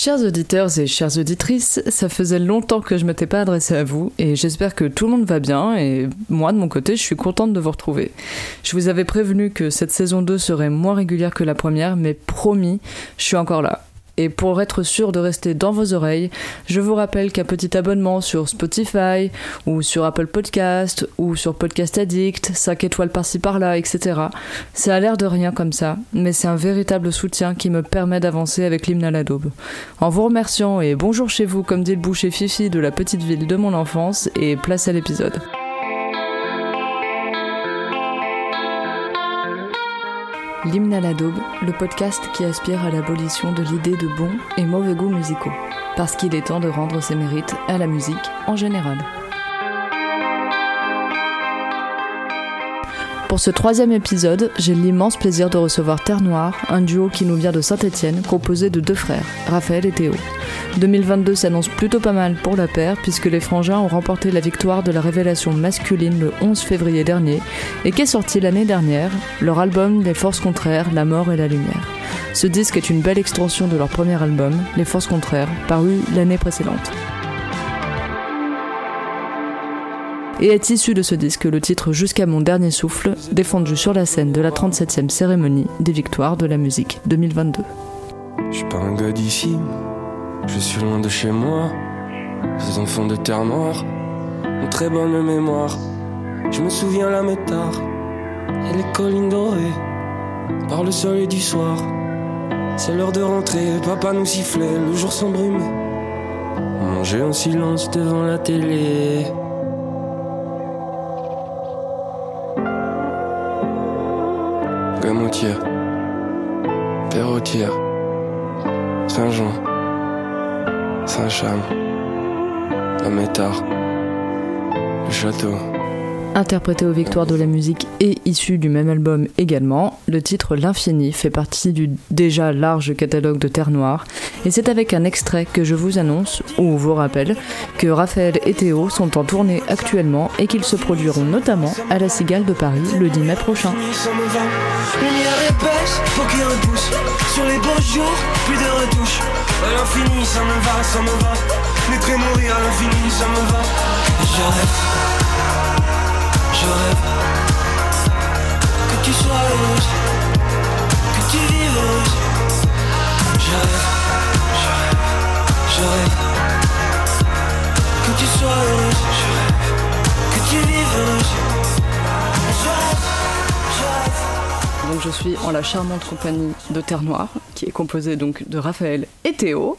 Chers auditeurs et chères auditrices, ça faisait longtemps que je m'étais pas adressée à vous et j'espère que tout le monde va bien et moi de mon côté je suis contente de vous retrouver. Je vous avais prévenu que cette saison 2 serait moins régulière que la première mais promis, je suis encore là. Et pour être sûr de rester dans vos oreilles, je vous rappelle qu'un petit abonnement sur Spotify ou sur Apple Podcast ou sur Podcast Addict, 5 étoiles par-ci par-là, etc. Ça a l'air de rien comme ça, mais c'est un véritable soutien qui me permet d'avancer avec l'hymne à la. En vous remerciant et bonjour chez vous comme dit le boucher Fifi de la petite ville de mon enfance et place à l'épisode. L'hymne à la daube, le podcast qui aspire à l'abolition de l'idée de bons et mauvais goûts musicaux, parce qu'il est temps de rendre ses mérites à la musique en général. Pour ce troisième épisode, j'ai l'immense plaisir de recevoir Terre Noire, un duo qui nous vient de Saint-Étienne, composé de deux frères, Raphaël et Théo. 2022 s'annonce plutôt pas mal pour la paire, puisque les frangins ont remporté la victoire de la révélation masculine le 11 février dernier, et qu'est sorti l'année dernière leur album Les Forces Contraires, La Mort et la Lumière. Ce disque est une belle extension de leur premier album, Les Forces Contraires, paru l'année précédente. Et est issu de ce disque le titre Jusqu'à mon dernier souffle, défendu sur la scène de la 37e cérémonie des victoires de la musique 2022. Je suis pas un gars d'ici, je suis loin de chez moi. Ces enfants de terre noire ont très bonne mémoire. Je me souviens la métard et les collines dorées par le soleil du soir. C'est l'heure de rentrer, papa nous sifflait, le jour s'embrume. On mangeait en silence devant la télé. Gamotière, Perrotière, Saint-Jean, Saint-Cham, la Métard, le château. Interprété aux victoires de la musique et issu du même album également, le titre L'Infini fait partie du déjà large catalogue de Terre Noire, et c'est avec un extrait que je vous annonce, ou vous rappelle, que Raphaël et Théo sont en tournée actuellement et qu'ils se produiront notamment à la Cigale de Paris le 10 mai prochain. Je rêve. Que tu sois heureuse, que tu vives heureuse. Je rêve, je rêve, je rêve. Que tu sois heureuse, je rêve. Que tu vives heureuse. Je rêve, je rêve. Donc je suis en la charmante compagnie de Terre Noire, qui est composée donc de Raphaël et Théo.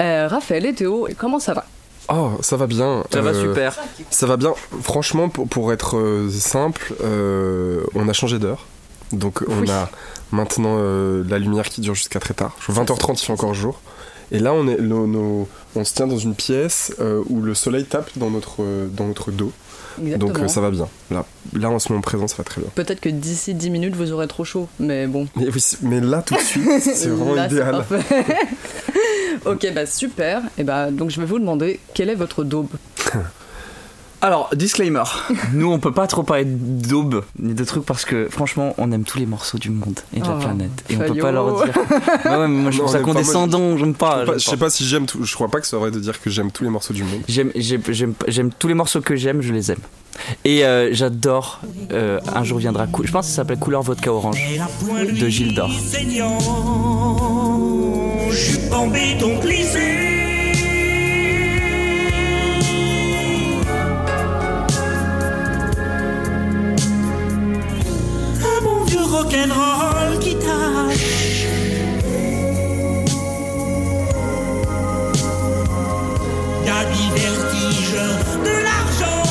Euh, Raphaël et Théo, comment ça va? Oh, ça va bien. Ça va Euh, super. Ça va bien. Franchement, pour, pour être euh, simple, euh, on a changé d'heure. Donc on Oui. a maintenant la lumière qui dure jusqu'à très tard. 20h30, il fait encore jour. Et là, on, est, nos- nos- on se tient dans une pièce où le soleil tape dans notre, dans notre dos. Exactement. Donc euh, ça va bien. Là, là, en ce moment présent, ça va très bien. Peut-être que d'ici 10 minutes vous aurez trop chaud, mais bon. Mais, oui, mais là, tout de suite, c'est vraiment Là, idéal. ok, bah super. Et bah donc je vais vous demander quelle est votre daube? Alors, disclaimer, nous on peut pas trop parler d'aube ni de trucs parce que franchement on aime tous les morceaux du monde et de la Oh, planète et on peut pas leur dire. Ouais, ouais, mais moi je trouve ça condescendant, j'aime pas. Je sais pas- si j'aime tout. Je crois pas que ça aurait de dire que j'aime tous les morceaux du monde. J'aime, j'aime, j'aime, j'aime tous les morceaux que j'aime, je les aime. Et euh, j'adore euh, Un jour viendra, cou- je pense que ça s'appelle Couleur Vodka Orange de Gilles d'Or. Rock'n'roll qui tâche. Gabi vertige de l'argent.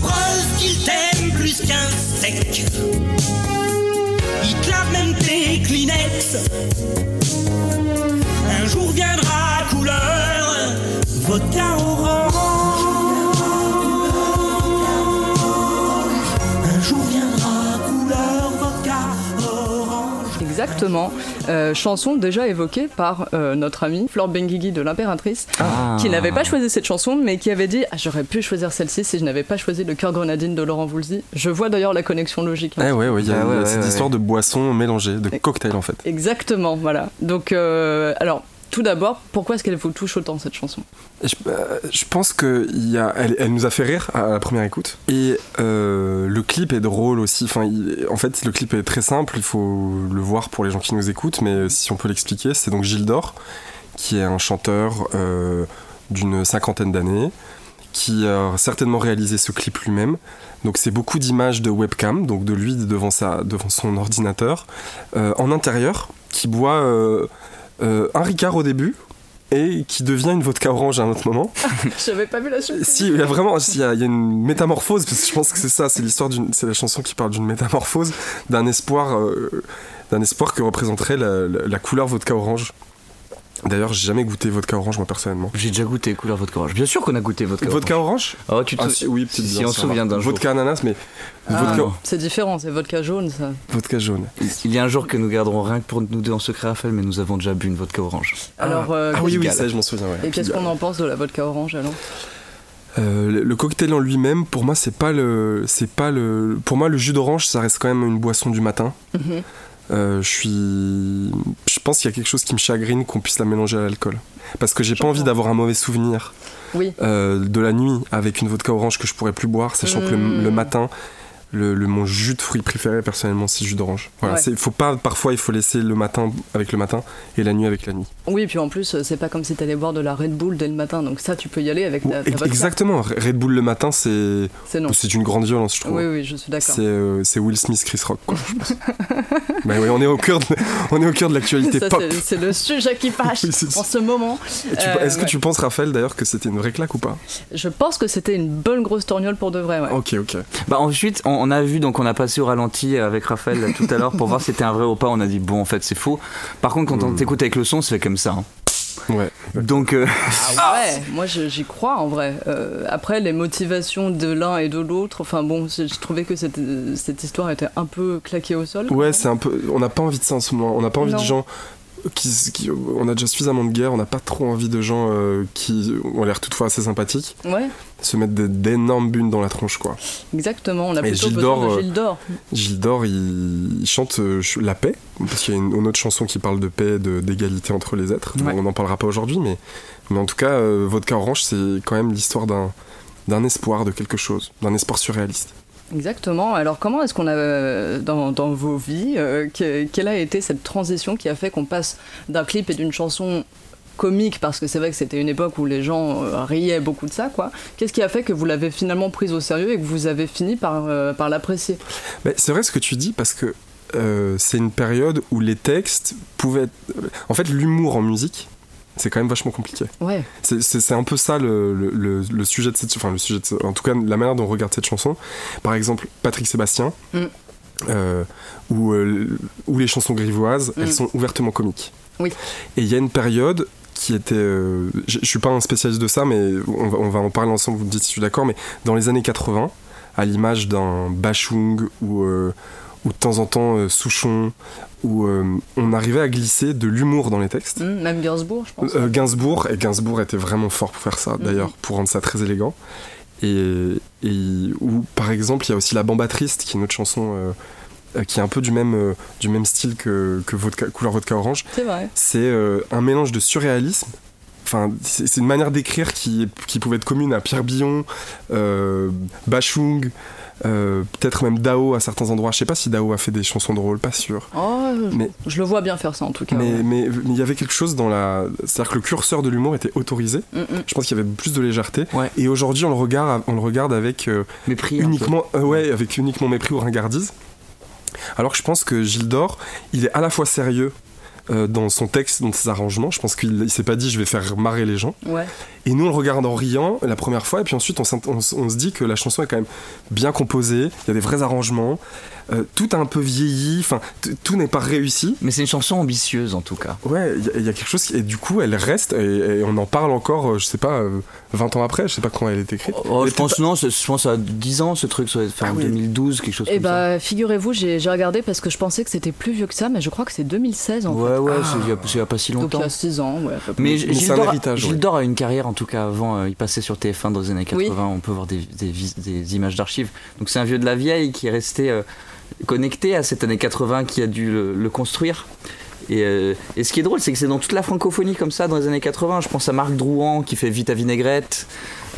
Preuve qu'il t'aime plus qu'un discothèque. Il clave même tes Kleenex. Un jour viendra couleur vodka orange. Exactement. Euh, chanson déjà évoquée par euh, notre amie Flore Benguigui de l'Impératrice, Ah. qui n'avait pas choisi cette chanson, mais qui avait dit ah, J'aurais pu choisir celle-ci si je n'avais pas choisi le cœur grenadine de Laurent Voulzy. Je vois d'ailleurs la connexion logique. hein. Eh ouais, ouais, il y a, Ah ouais, cette ouais, histoire ouais. de boissons mélangées, de cocktails en fait. Exactement, voilà. Donc, euh, alors, tout d'abord, pourquoi est-ce qu'elle vous touche autant cette chanson? Je, euh, je pense que il y a, elle, nous a fait rire à la première écoute. Et euh, le clip est drôle aussi. Enfin, en fait, le clip est très simple. Il faut le voir pour les gens qui nous écoutent. Mais si on peut l'expliquer, c'est donc Gilles Dor, qui est un chanteur euh, d'une cinquantaine d'années, qui a certainement réalisé ce clip lui-même. Donc c'est beaucoup d'images de webcam, donc de lui devant, sa, devant son ordinateur, euh, en intérieur, qui boit euh, un Ricard au début et qui devient une vodka orange à un autre moment. J'avais pas vu la suite. Si, il y a vraiment, il y a, il y a une métamorphose, parce que je pense que c'est ça, c'est l'histoire d'une, c'est la chanson qui parle d'une métamorphose, d'un espoir, euh, d'un espoir que représenterait la, la- la couleur vodka orange. D'ailleurs, j'ai jamais goûté vodka orange moi personnellement. J'ai déjà goûté couleur vodka orange. Bien sûr qu'on a goûté vodka orange. Vodka orange Oh, tu te Ah si, oui, si, bien, on se souvient d'un jour. Vodka ananas, mais Ah, vodka, c'est différent, c'est vodka jaune ça. vodka jaune. Il y a un jour que nous garderons rien que pour nous deux en secret, Raphaël, mais nous avons déjà bu une vodka orange. Alors, euh, ah oui, oui, ça, je m'en souviens. Ouais. et qu'est-ce qu'on en pense de la vodka orange alors Euh, le- cocktail en lui-même, pour moi, c'est pas le, c'est pas le, pour moi, le jus d'orange, ça reste quand même une boisson du matin. Mhm. Je suis, je pense qu'il y a quelque chose qui me chagrine qu'on puisse la mélanger à l'alcool, parce que j'ai pas envie d'avoir un mauvais souvenir Oui. euh, de la nuit avec une vodka orange que je pourrais plus boire, sachant que le, Mm. le matin. Le, le- mon jus de fruits préféré personnellement c'est jus d'orange. Voilà, Ouais. c'est faut pas parfois il faut laisser le matin avec le matin et la nuit avec la nuit. Oui, puis en plus, euh, c'est pas comme si t'allais boire de la Red Bull dès le matin, donc ça, tu peux y aller avec ta, ta vodka. Exactement, Red Bull le matin c'est C'est une grande violence je trouve. Oui, oui, je suis d'accord. C'est euh, Will Smith, Chris Rock, quoi, je pense. bah oui, on est au cœur de, on est au cœur de l'actualité pop. c'est- le sujet qui fâche Oui, en ce moment. Et Euh, Est-ce que tu penses, Raphaël, d'ailleurs, que c'était une vraie claque ou pas? Je pense que c'était une bonne grosse torgnole pour de vrai, ouais. Ok, ok. Bah ensuite, on, on a vu, donc on a passé au ralenti avec Raphaël là, tout à l'heure pour voir si c'était un vrai ou pas. On a dit bon, en fait, c'est faux. Par contre, quand on Hmm. t'écoute avec le son, c'est comme ça. hein. Ouais. Donc, euh, Ah ouais, moi j'y crois en vrai. Euh, après, les motivations de l'un et de l'autre, enfin bon, je trouvais que cette, cette histoire était un peu claquée au sol. Ouais, c'est un peu. On n'a pas envie de ça en ce moment. On n'a pas envie Non. de gens. Qui, qui- on a déjà suffisamment de guerre, on n'a pas trop envie de gens euh, qui ont l'air toutefois assez sympathiques Ouais, se mettre d'énormes bunes dans la tronche quoi. exactement. On a plutôt Gilles besoin d'Or, de euh, Gilles d'Or. Gilles Dor, il, il chante euh, la paix, parce qu'il y a une, une autre chanson qui parle de paix, de- d'égalité entre les êtres. Ouais. On n'en parlera pas aujourd'hui, mais, mais en tout cas, euh, Vodka Orange, c'est quand même l'histoire d'un espoir de quelque chose, d'un espoir surréaliste. Exactement. Alors comment est-ce qu'on a, euh, dans, vos vies, euh, que- quelle a été cette transition qui a fait qu'on passe d'un clip et d'une chanson comique, parce que c'est vrai que c'était une époque où les gens euh, riaient beaucoup de ça, quoi. Qu'est-ce qui a fait que vous l'avez finalement prise au sérieux et que vous avez fini par, l'apprécier? C'est vrai ce que tu dis, parce que c'est une période où les textes pouvaient être... En fait, l'humour en musique, c'est quand même vachement compliqué. Ouais. C'est- un peu ça le, le- le- le sujet de cette... Enfin, le sujet de En tout cas, la manière dont on regarde cette chanson. Par exemple, Patrick Sébastien, Mm. euh, ou, euh, ou les chansons grivoises, Mm. elles sont ouvertement comiques. Oui. Et il y a une période qui était... euh, je suis pas un spécialiste de ça, mais on va, on va en parler ensemble, vous me dites si je suis d'accord, mais dans les années 80, à l'image d'un Bachung ou, euh, ou de temps en temps Souchon, où euh, on arrivait à glisser de l'humour dans les textes. Hum, même Gainsbourg, je pense. Euh, Gainsbourg, et Gainsbourg était vraiment fort pour faire ça, d'ailleurs, pour rendre ça très élégant. Et, et ou par exemple, il y a aussi La Bamba Triste, qui est une autre chanson euh, qui est un peu du même, du même style que, que vodka, Couleur Vodka Orange. C'est vrai. C'est un mélange de surréalisme. Enfin, c'est une manière d'écrire qui, qui pouvait être commune à Pierre Billon, Bachung, euh, peut-être même Dao à certains endroits. Je sais pas si Dao a fait des chansons drôles, pas sûr. Oh, Mais- je le vois bien faire ça en tout cas. Mais ouais. mais- mais il y avait quelque chose dans la. C'est-à-dire que le curseur de l'humour était autorisé. Hum, hum. Je pense qu'il y avait plus de légèreté. Ouais. Et aujourd'hui, on le regarde, on le regarde avec euh, mépris. un peu. uniquement, euh, ouais, avec uniquement mépris ou ringardise. Alors que je pense que Gilles d'Or, il est à la fois sérieux, euh, dans son texte, dans ses arrangements. Je pense qu'il il s'est pas dit je vais faire marrer les gens. Ouais. Et nous, on le regarde en riant la première fois, et puis ensuite, on, se dit que la chanson est quand même bien composée, il y a des vrais arrangements, euh, tout a un peu vieilli, enfin, tout n'est pas réussi. Mais c'est une chanson ambitieuse en tout cas. Ouais, il y, a- il y a quelque chose, qui, et du coup, elle reste, et, et on en parle encore, euh, je sais pas, euh, 20 ans après, je sais pas quand elle est écrite. Oh, je pense non, c'est- je pense à 10 ans ce truc, être fait Ah en oui. 2012, quelque chose Et comme ça. bah, figurez-vous, j'ai regardé parce que je pensais que c'était plus vieux que ça, mais je crois que c'est 2016 en Ouais, ouais, Ah. c'est il y a- pas si fait. Donc il longtemps. y a 6 ans, ouais. Mais Mais Gilles c'est un ouais. A une carrière en tout cas avant, euh, il passait sur TF1 dans les années 80, on peut voir des, des vis- des images d'archives. Donc c'est un vieux de la vieille qui est resté euh, connecté à cette année 80 qui a dû le, le construire. Et, euh, et ce qui est drôle, c'est que c'est dans toute la francophonie comme ça dans les années 80. Je pense à Marc Drouan qui fait Vite à vinaigrette.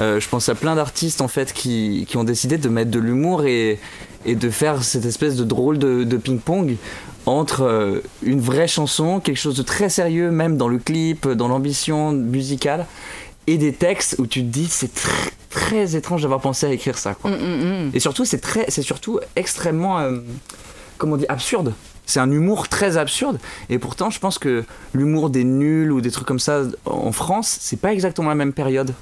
Euh, je pense à plein d'artistes en fait qui, qui ont décidé de mettre de l'humour et, et de faire cette espèce de drôle de, de ping-pong entre euh, une vraie chanson, quelque chose de très sérieux, même dans le clip, dans l'ambition musicale, et des textes où tu te dis c'est très, très étrange d'avoir pensé à écrire ça. Quoi. Mm, mm, mm. Et surtout, c'est très, c'est surtout extrêmement, euh, comment absurde. C'est un humour très absurde. Et pourtant, je pense que l'humour des nuls ou des trucs comme ça en France, c'est pas exactement la même période.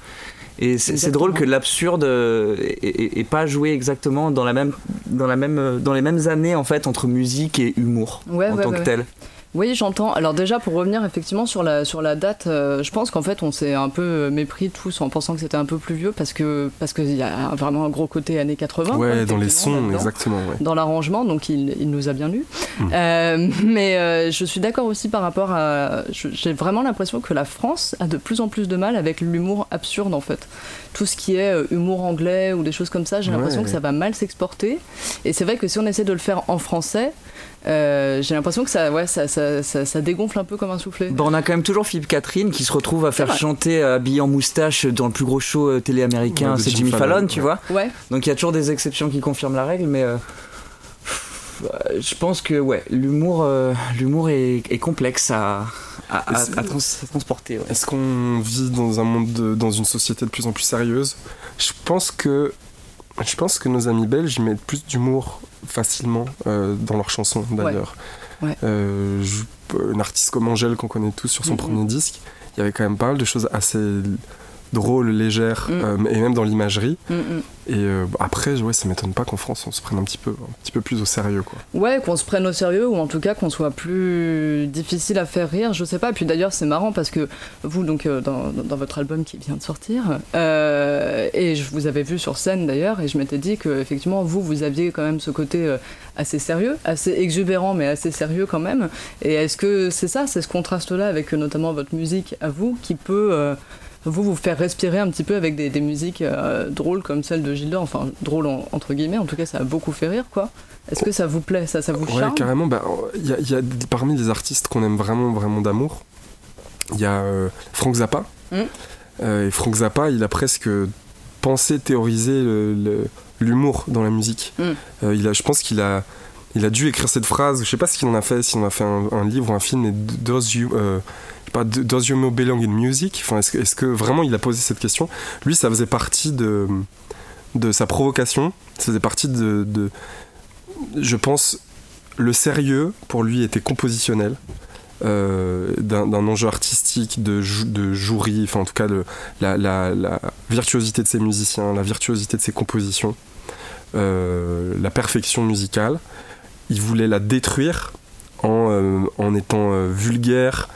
Et c'est drôle que l'absurde euh, ait- ait ait pas joué exactement dans la même, dans la même, euh, dans les mêmes années en fait entre musique et humour Ouais, en ouais, tant ouais. que tel. Oui, j'entends. Alors déjà, pour revenir effectivement sur la, sur la date, euh, je pense qu'en fait, on s'est un peu mépris tous en pensant que c'était un peu plus vieux parce que parce qu'il y a vraiment un gros côté années 80. quoi, Ouais, dans les sons, exactement. Ouais. dans l'arrangement, donc il, il nous a bien eu. Mm. Euh, mais euh, je suis d'accord aussi par rapport à. J'ai vraiment l'impression que la France a de plus en plus de mal avec l'humour absurde en fait. Tout ce qui est euh, humour anglais ou des choses comme ça, j'ai l'impression Ouais. que ça va mal s'exporter. Et c'est vrai que si on essaie de le faire en français, euh, j'ai l'impression que ça, ouais, ça, ça, ça, ça dégonfle un peu comme un soufflet. Bon, on a quand même toujours Philippe Catherine qui se retrouve à faire chanter euh, habillé en moustache dans le plus gros show euh, télé américain, Ouais, c'est Jim Jimmy Fallon, Fallon, tu ouais. vois. Ouais, Donc il y a toujours des exceptions qui confirment la règle, mais euh, je pense que ouais, l'humour, euh, l'humour est, est complexe à, à, à- Et c'est- à trans- à transporter. ouais. Est-ce qu'on vit dans un monde, de- dans une société de plus en plus sérieuse? Je pense que, je pense que nos amis belges ils mettent plus d'humour facilement euh, dans leurs chansons d'ailleurs. Ouais. Euh, je- une artiste comme Angèle qu'on connaît tous sur son Mhm. premier disque, il y avait quand même pas mal de choses assez drôles, légères, Mhm. euh, et même dans l'imagerie. Mm, mm. Et euh, après, ouais, ça m'étonne pas qu'en France on se prenne un petit peu, un petit peu plus au sérieux, quoi. Ouais, qu'on se prenne au sérieux ou en tout cas qu'on soit plus difficile à faire rire, je sais pas. Et puis d'ailleurs, c'est marrant parce que vous, donc euh, dans, dans- votre album qui vient de sortir, et je vous avais vu sur scène d'ailleurs, et je m'étais dit que effectivement vous, vous aviez quand même ce côté assez sérieux, assez exubérant, mais assez sérieux quand même. Et est-ce que c'est ça, c'est ce contraste-là avec notamment votre musique à vous qui peut vous vous faire respirer un petit peu avec des, des musiques euh, drôles comme celle de Gilda, enfin drôles en- entre guillemets, en tout cas ça a beaucoup fait rire quoi. Est-ce que ça vous plaît, ça, ça vous Ouais, charme? carrément. Bah, il y a, y a parmi les artistes qu'on aime vraiment, vraiment d'amour, il y a euh, Frank Zappa. Mm. Euh, et Frank Zappa, il a presque pensé, théorisé l'humour dans la musique. Mm. Euh, il a, je pense qu'il a, il a dû écrire cette phrase. Je sais pas ce qu'il en a fait, s'il en a fait un, livre ou un film. Mais does you, euh, pas, does your belong in music? Enfin, est-ce que, vraiment il a posé cette question? Lui, ça faisait partie de sa provocation. Ça faisait partie de, je pense, le sérieux pour lui était compositionnel. euh, d'un enjeu artistique, de, jou- de jouerie, enfin en tout cas de, la virtuosité de ses musiciens, la virtuosité de ses compositions, euh, la perfection musicale. Il voulait la détruire en, euh, étant euh, vulgaire,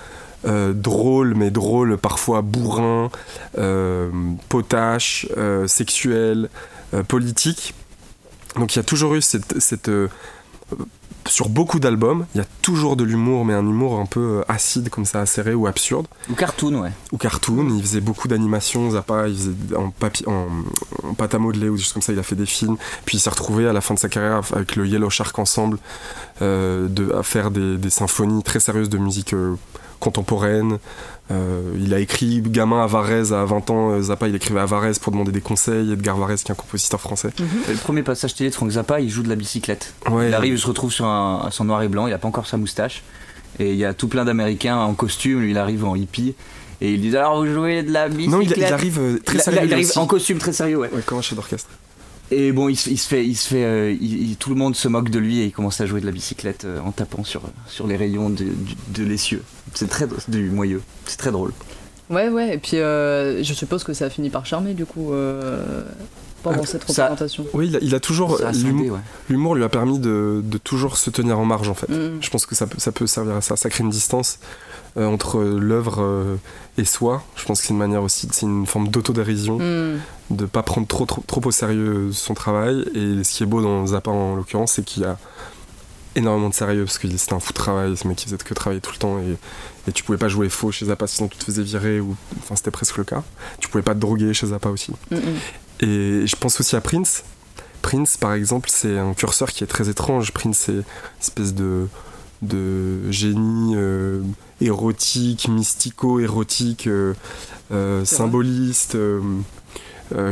euh, drôle, mais drôle parfois bourrin, potache, sexuel, politique. Donc il y a toujours eu cette... sur beaucoup d'albums, il y a toujours de l'humour, mais un humour un peu euh, acide, comme ça, acéré ou absurde Ou cartoon, ouais. ou cartoon. Il faisait beaucoup d'animations, Zappa, il faisait en, papier, en, en pâte à modeler ou des choses comme ça. Il a fait des films. Puis il s'est retrouvé à la fin de sa carrière avec le Yellow Shark Ensemble euh, de, à faire des, des symphonies très sérieuses de musique euh, contemporaine. Euh, il a écrit gamin à Varese à 20 ans. euh, Zappa, il écrivait à Varese pour demander des conseils. Edgar Varese, qui est un compositeur français. Et Le premier passage télé de Frank Zappa, il joue de la bicyclette. Ouais, Il arrive, il se retrouve sur un, son noir et blanc, il a pas encore sa moustache. Et il y a tout plein d'Américains en costume, lui il arrive en hippie. Et il dit alors vous jouez de la bicyclette Non, il, il arrive euh, très il- sérieux. il arrive aussi. en costume très sérieux, ouais. Ouais, comme un chef d'orchestre. Et bon, il, se- il se fait, il se fait, euh, il- il- tout le monde se moque de lui et il commence à jouer de la bicyclette euh, en tapant sur sur les rayons de, l'essieu. C'est très du moyeu. C'est très drôle. Ouais, ouais, et puis euh, je suppose que ça a fini par charmer du coup euh, pendant Euh, cette ça- représentation. Oui, il a, il a toujours. L'humour- ouais. Lui a permis de, de toujours se tenir en marge en fait. Mm. Je pense que ça peut, ça peut servir à ça. Ça crée une distance euh, entre l'œuvre euh, et soi. Je pense que c'est une manière aussi, c'est une forme d'autodérision, Mm. de pas prendre trop, trop, trop au sérieux son travail. Et ce qui est beau dans Zappa en l'occurrence, c'est qu'il y a énormément de sérieux parce que c'était un fou de travail, ce mec qui faisait que travailler tout le temps et, et tu pouvais pas jouer faux chez Zappa sinon tu te faisais virer ou enfin c'était presque le cas. Tu pouvais pas te droguer chez Zappa aussi. Mm. Et je pense aussi à Prince. Prince, par exemple, c'est un curseur qui est très étrange. Prince, c'est une espèce de, de génie euh, érotique, mystico-érotique, euh, euh, symboliste,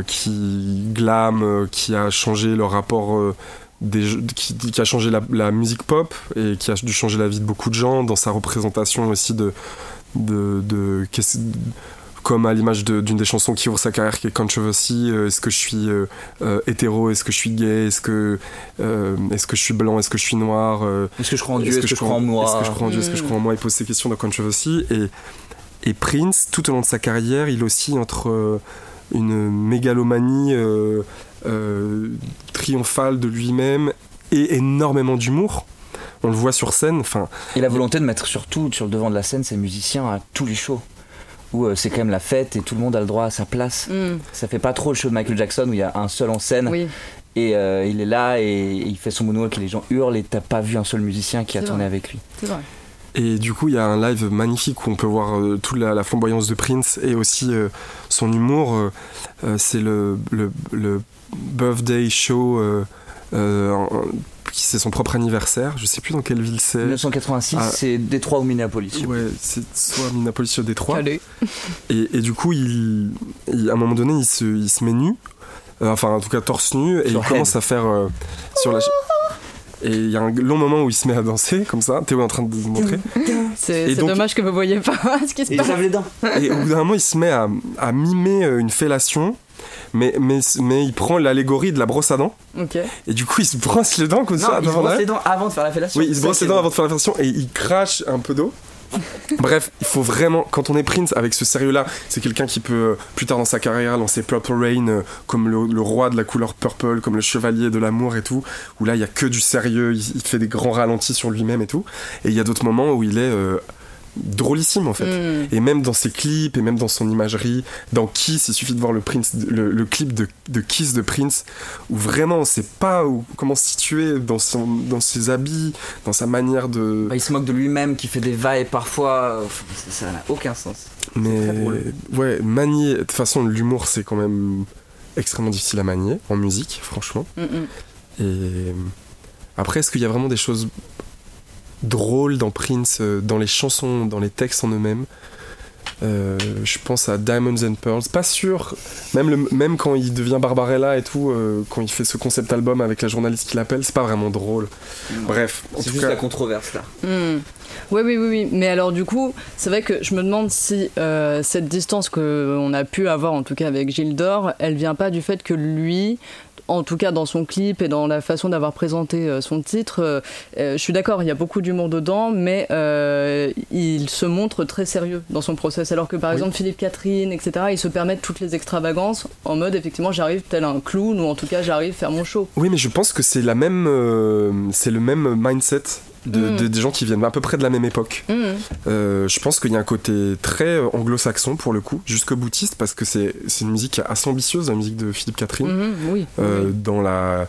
qui glame, qui a changé le rapport. des, jeux- qui, qui a changé la, la musique pop et qui a dû changer la vie de beaucoup de gens dans sa représentation aussi de, de, de comme à l'image de- d'une des chansons qui ouvre sa carrière qui est Controversy euh, est-ce que je suis euh, euh, hétéro est-ce que je suis gay est-ce que est-ce que je suis blanc est-ce que je suis noir Est-ce que je crois en Dieu Est-ce que, je crois en moi est-ce que je crois en Dieu est-ce que je crois en moi il pose ces questions dans Controversy et et Prince tout au long de sa carrière il oscille entre une mégalomanie triomphale de lui-même et énormément d'humour on le voit sur scène enfin Et la volonté de mettre surtout sur le devant de la scène ses musiciens à tous les shows. Où euh, c'est quand même la fête et tout le monde a le droit à sa place. Mm. Ça fait pas trop le show de Michael Jackson où il y a un seul en scène Oui, et euh, il est là et il fait son moonwalk et les gens hurlent et t'as pas vu un seul musicien qui a tourné avec lui. c'est vrai. Et du coup, il y a un live magnifique où on peut voir euh, toute la, la flamboyance de Prince et aussi euh, son humour. euh, euh, c'est le, le, le birthday show euh, euh, c'est son propre anniversaire. Je sais plus dans quelle ville c'est. 1986, Ah. c'est Détroit ou Minneapolis. Ouais, c'est soit Minneapolis, soit Détroit. Allez. Et, et du coup, il, il- à un moment donné, il se, il se met nu, euh, enfin en tout cas torse nu, et Sur il commence à faire euh, sur la. Et il y a un long moment où il se met à danser comme ça. Théo est en train de vous montrer. C'est dommage que vous voyez pas ce qui se Et il passe. lave les dents. Et au bout d'un moment, il se met à, à mimer euh, une fellation, mais, mais, mais il prend l'allégorie de la brosse à dents, et du coup, il se brosse les dents comme Non, ça il se brosse les dents avant de faire la fellation. Oui, il se brosse les dents avant de faire la fellation et il crache un peu d'eau. Bref, il faut vraiment, quand on est Prince avec ce sérieux-là, c'est quelqu'un qui peut, euh, plus tard dans sa carrière, lancer Purple Rain euh, comme le, le roi de la couleur purple, comme le chevalier de l'amour et tout, où là il y a que du sérieux, il, il fait des grands ralentis sur lui-même et tout. Et il y a d'autres moments où il est euh, drôlissime en fait. Mm. Et même dans ses clips, et même dans son imagerie, dans Kiss, il suffit de voir le, Prince, le, le clip de, de Kiss de Prince, où vraiment on sait pas où, comment se situer dans, son, dans ses habits, dans sa manière de. Bah, il se moque de lui-même, qui fait des vagues parfois. Enfin, ça n'a aucun sens. Mais ouais, manier. De toute façon, l'humour c'est quand même extrêmement difficile à manier en musique, franchement. Mm, mm. Et après, est-ce qu'il y a vraiment des choses drôles dans Prince, euh, dans les chansons, dans les textes en eux-mêmes Euh, Je pense à Diamonds and Pearls. Pas sûr. Même, le, même quand il devient Barbarella et tout, euh, quand il fait ce concept album avec la journaliste qui l'appelle, c'est pas vraiment drôle. Bref, en C'est tout juste cas. la controverse là. Hmm. Oui, oui, oui, oui. Mais alors, du coup, c'est vrai que je me demande si euh, cette distance qu'on a pu avoir, en tout cas avec Gilles d'Or, elle vient pas du fait que lui, en tout cas dans son clip et dans la façon d'avoir présenté euh, son titre, euh, euh, je suis d'accord, il y a beaucoup d'humour dedans, mais il se montre très sérieux dans son process. Alors que par Oui. exemple, Philippe Catherine, etc., ils se permettent toutes les extravagances en mode, effectivement, j'arrive tel un clown ou en tout cas, j'arrive faire mon show. Oui, mais je pense que c'est la même, c'est le même mindset de, Mm. de- des gens qui viennent à peu près de la même époque. Hmm. Euh, je pense qu'il y a un côté très anglo-saxon pour le coup, jusqu'au boutiste, parce que c'est une musique assez ambitieuse, la musique de Philippe Catherine, Mhm, oui. euh, oui. dans la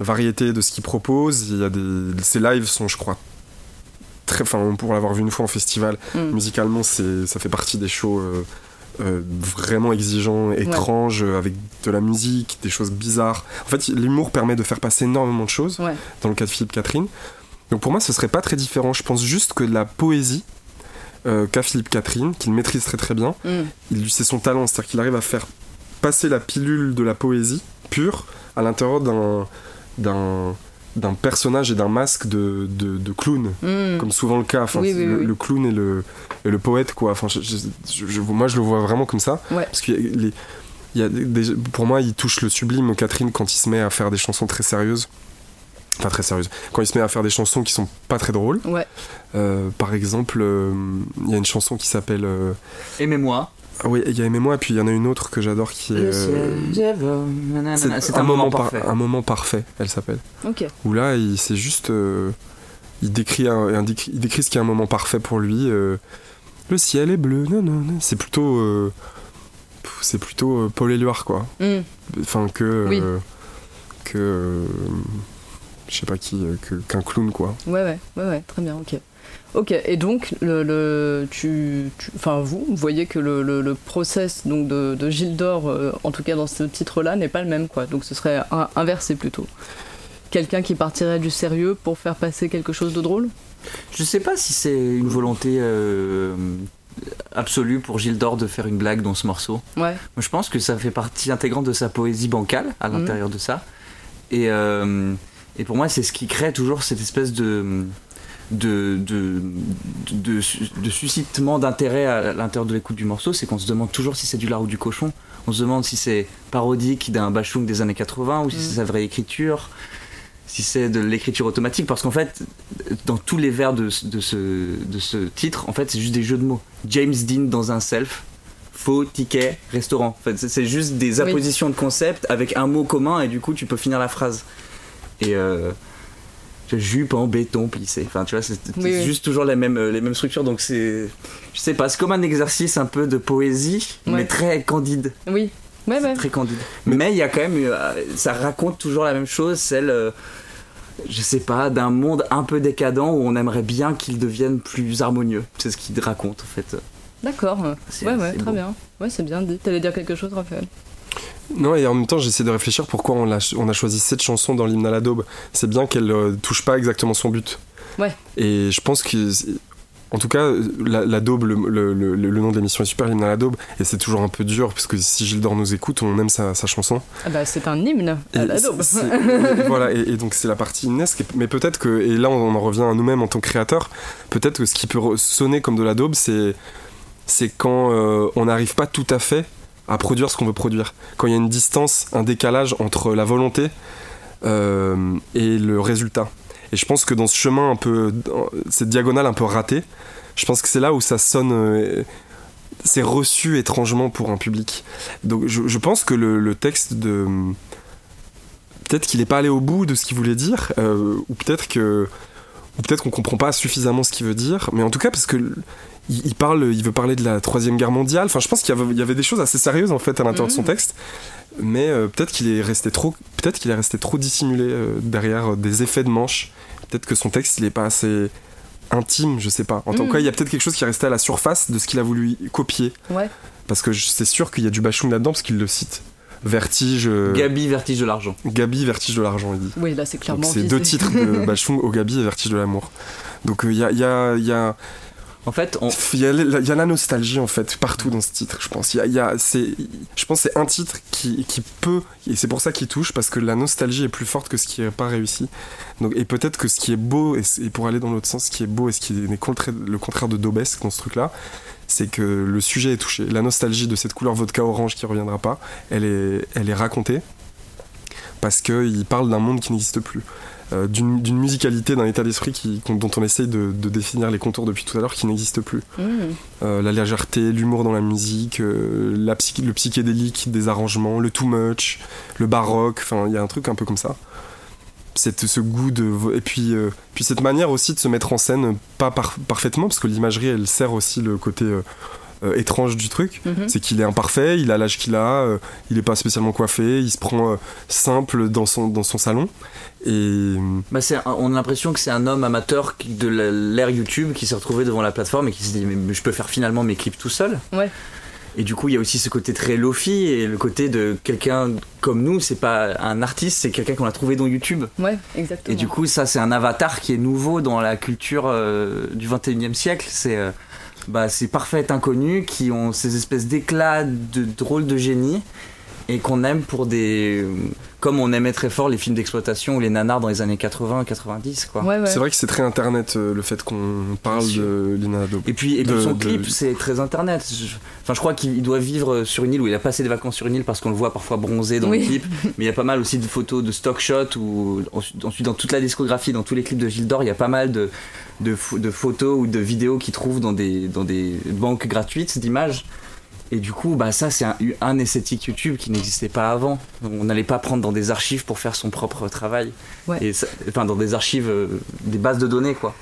variété de ce qu'il propose. Il y a des, ses lives sont, je crois, très, enfin pour l'avoir vu une fois en festival, Mm. musicalement, ça fait partie des shows. euh, euh, vraiment exigeants, étranges, avec de la musique, des choses bizarres. En fait, l'humour permet de faire passer énormément de choses Ouais. dans le cas de Philippe Catherine. Donc pour moi, ce serait pas très différent. Je pense juste que la poésie euh, qu'a Philippe Catherine, qu'il maîtrise très très bien, il lui c'est son talent, c'est-à-dire qu'il arrive à faire passer la pilule de la poésie pure à l'intérieur d'un d'un d'un personnage et d'un masque de, de, de clown, Hmm. comme souvent le cas. Enfin, Oui, c'est oui, le, oui. le clown et le, et le poète, quoi. Enfin, je- je- je- je- moi, je le vois vraiment comme ça. Ouais. Parce que les, y a des- pour moi, il touche le sublime, Catherine, quand il se met à faire des chansons très sérieuses. Enfin, très sérieuses. Quand il se met à faire des chansons qui sont pas très drôles. Ouais. Euh, par exemple, euh, il y a une chanson qui s'appelle. euh, Aimez-moi. oui, il y a Aimez-moi, et puis il y en a une autre que j'adore qui est. Le euh, ciel, nanana, c'est un, moment parfait. un moment parfait, elle s'appelle. Ok. Où là, il c'est juste. euh, il, décrit un, un il décrit ce qui est un moment parfait pour lui. euh, le ciel est bleu, non, non, non. C'est plutôt. euh, c'est plutôt euh, Paul Éluard, quoi. Hmm. Enfin, que. Oui. euh, que. euh, je sais pas qui. euh, qu'un clown, quoi. Ouais, ouais, ouais, ouais, très bien, ok. Ok, et donc, le, le- tu, tu- enfin, vous, vous voyez que le, le, le process donc, de, de Gilles d'Or, euh, en tout cas dans ce titre-là, n'est pas le même, quoi. Donc ce serait un- inversé plutôt. Quelqu'un qui partirait du sérieux pour faire passer quelque chose de drôle? Je sais pas si c'est une volonté euh, absolue pour Gilles d'Or de faire une blague dans ce morceau. Ouais. Moi, je pense que ça fait partie intégrante de sa poésie bancale à l'intérieur de ça. Et, euh, et pour moi, c'est ce qui crée toujours cette espèce de. De, de, de, de suscitement d'intérêt à l'intérieur de l'écoute du morceau, c'est qu'on se demande toujours si c'est du lard ou du cochon. On se demande si c'est parodique d'un Bachung des années 80 ou si c'est sa vraie écriture, si c'est de l'écriture automatique. Parce qu'en fait, dans tous les vers de, de, ce, de ce titre, en fait, c'est juste des jeux de mots. James Dean dans un self, faux, ticket, restaurant. En fait, c'est- juste des Oui. appositions de concepts avec un mot commun et du coup, tu peux finir la phrase. Et euh, jupe en béton plissé. Enfin, tu vois, c'est oui. juste toujours les mêmes, les mêmes structures. Donc, c'est. Je sais pas, c'est comme un exercice un peu de poésie, Ouais. mais très candide. Oui. Ouais, ouais. Très candide. Mais il y a quand même. euh, ça raconte toujours la même chose, celle. euh, je sais pas, d'un monde un peu décadent où on aimerait bien qu'il devienne plus harmonieux. C'est ce qu'il raconte en fait. D'accord. Ouais, ouais, c'est très beau. bien. Ouais, c'est bien dit. T'allais dire quelque chose, Raphaël? Non, et en même temps, j'essaie de réfléchir pourquoi on a, on a choisi cette chanson dans l'hymne à la daube. C'est bien qu'elle euh, touche pas exactement son but. Ouais. Et je pense que. En tout cas, la, la daube, le, le- le- le nom de l'émission est super, l'hymne à la daube, et c'est toujours un peu dur, parce que si Gilles d'Or nous écoute, on aime sa, sa chanson. Ah bah, c'est un hymne Et à la daube. voilà, et, et donc c'est la partie hymnesque. Mais peut-être que, et là on en revient à nous-mêmes en tant que créateurs, peut-être que ce qui peut sonner comme de la daube, c'est c'est quand euh, on n'arrive pas tout à fait à produire ce qu'on veut produire. Quand il y a une distance, un décalage entre la volonté euh, et le résultat. Et je pense que dans ce chemin un peu, cette diagonale un peu ratée, je pense que c'est là où ça sonne. euh, c'est reçu étrangement pour un public. Donc je, pense que le, le texte de. Peut-être qu'il n'est pas allé au bout de ce qu'il voulait dire, euh, ou peut-être que. Ou peut-être qu'on comprend pas suffisamment ce qu'il veut dire, mais en tout cas parce que il, il parle, il veut parler de la troisième guerre mondiale. Enfin, je pense qu'il y avait, il y avait des choses assez sérieuses en fait à l'intérieur de son Mhm. texte, mais euh, peut-être qu'il est resté trop, peut-être qu'il est resté trop dissimulé euh, derrière euh, des effets de manche. Peut-être que son texte il est pas assez intime, je sais pas. En tout Mhm. cas, il y a peut-être quelque chose qui est resté à la surface de ce qu'il a voulu copier. Ouais. Parce que c'est sûr qu'il y a du Bachung là-dedans parce qu'il le cite. Vertige. euh, Gabi, vertige de l'argent. Gabi, Vertige de l'argent, il dit. Oui, là, c'est clairement. c'est deux titres de Bachung, au Gabi et Vertige de l'amour. Donc euh, il y, a, il y, a, il y, a, En fait, il y, a, la nostalgie en fait partout dans ce titre, je pense. Il y a, je pense c'est un titre qui, peut, et c'est pour ça qu'il touche, parce que la nostalgie est plus forte que ce qui n'est pas réussi. Donc, et peut-être que ce qui est beau, et, pour aller dans l'autre sens, ce qui est beau et ce qui est le contraire de Daubesque dans ce truc-là, c'est que le sujet est touché. La nostalgie de cette couleur vodka orange qui reviendra pas, elle est, elle est racontée parce qu'il parle d'un monde qui n'existe plus. Euh, d'une musicalité, d'un état d'esprit dont on essaye de, de définir les contours depuis tout à l'heure qui n'existe plus. Mmh. Euh, la légèreté, l'humour dans la musique, euh, la psy- le psychédélique des arrangements, le too much, le baroque, enfin il y a un truc un peu comme ça. Cette, ce goût de et puis puis cette manière aussi de se mettre en scène pas par- parfaitement parce que l'imagerie elle sert aussi le côté euh, étrange du truc Mhm. c'est qu'il est imparfait il a l'âge qu'il a euh, il est pas spécialement coiffé il se prend euh, simple dans son dans son salon et bah, c'est un- on a l'impression que c'est un homme amateur qui- de la- l'ère YouTube qui s'est retrouvé devant la plateforme et qui s'est dit mais je peux faire finalement mes clips tout seul. Ouais. Et du coup, il y a aussi ce côté très lofi et le côté de quelqu'un comme nous, c'est pas un artiste, c'est quelqu'un qu'on a trouvé dans YouTube. Ouais, exactement. Et du coup, ça, c'est un avatar qui est nouveau dans la culture euh, du 21e siècle. C'est euh, bah, ces parfaits inconnus qui ont ces espèces d'éclats de drôles de génie et qu'on aime pour des comme on aimait très fort les films d'exploitation ou les nanars dans les années 80 90 quoi. C'est vrai que c'est très internet euh, le fait qu'on parle de Lina Et puis, et son clip c'est très internet. Enfin je crois qu'il doit vivre sur une île où il a passé des vacances sur une île parce qu'on le voit parfois bronzé dans le clip. Mais il y a pas mal aussi de photos de stock shots ou ensuite dans toute la discographie, dans tous les clips de Gildor, il y a pas mal de, de, de photos ou de vidéos qu'il trouve dans des, dans des banques gratuites d'images. Et du coup, bah ça c'est un, un, esthétique YouTube qui n'existait pas avant. On n'allait pas prendre dans des archives pour faire son propre travail. Et enfin, dans des archives, euh, des bases de données quoi.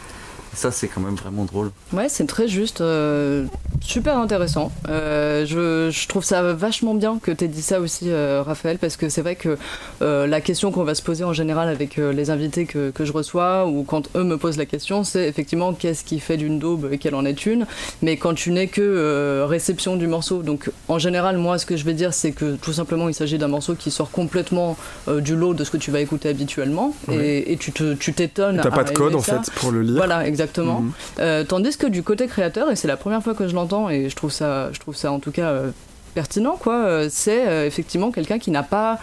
Ça, c'est quand même vraiment drôle. Ouais, c'est très juste. Euh, super intéressant. Euh, je, je, trouve ça vachement bien que tu aies dit ça aussi, euh, Raphaël, parce que c'est vrai que la question qu'on va se poser en général avec les invités que, que, je reçois, ou quand eux me posent la question, c'est effectivement qu'est-ce qui fait d'une daube et quelle en est une. Mais quand tu n'es que réception du morceau, donc en général, moi, ce que je vais dire, c'est que tout simplement, il s'agit d'un morceau qui sort complètement du lot de ce que tu vas écouter habituellement, et, et, tu t'étonnes. Tu n'as pas de code, en fait, pour le lire. Voilà, exactement exactement. Mhm. Euh, tandis que du côté créateur, et c'est la première fois que je l'entends, et je trouve ça, je trouve ça en tout cas euh, pertinent, quoi, euh, c'est effectivement quelqu'un qui n'a pas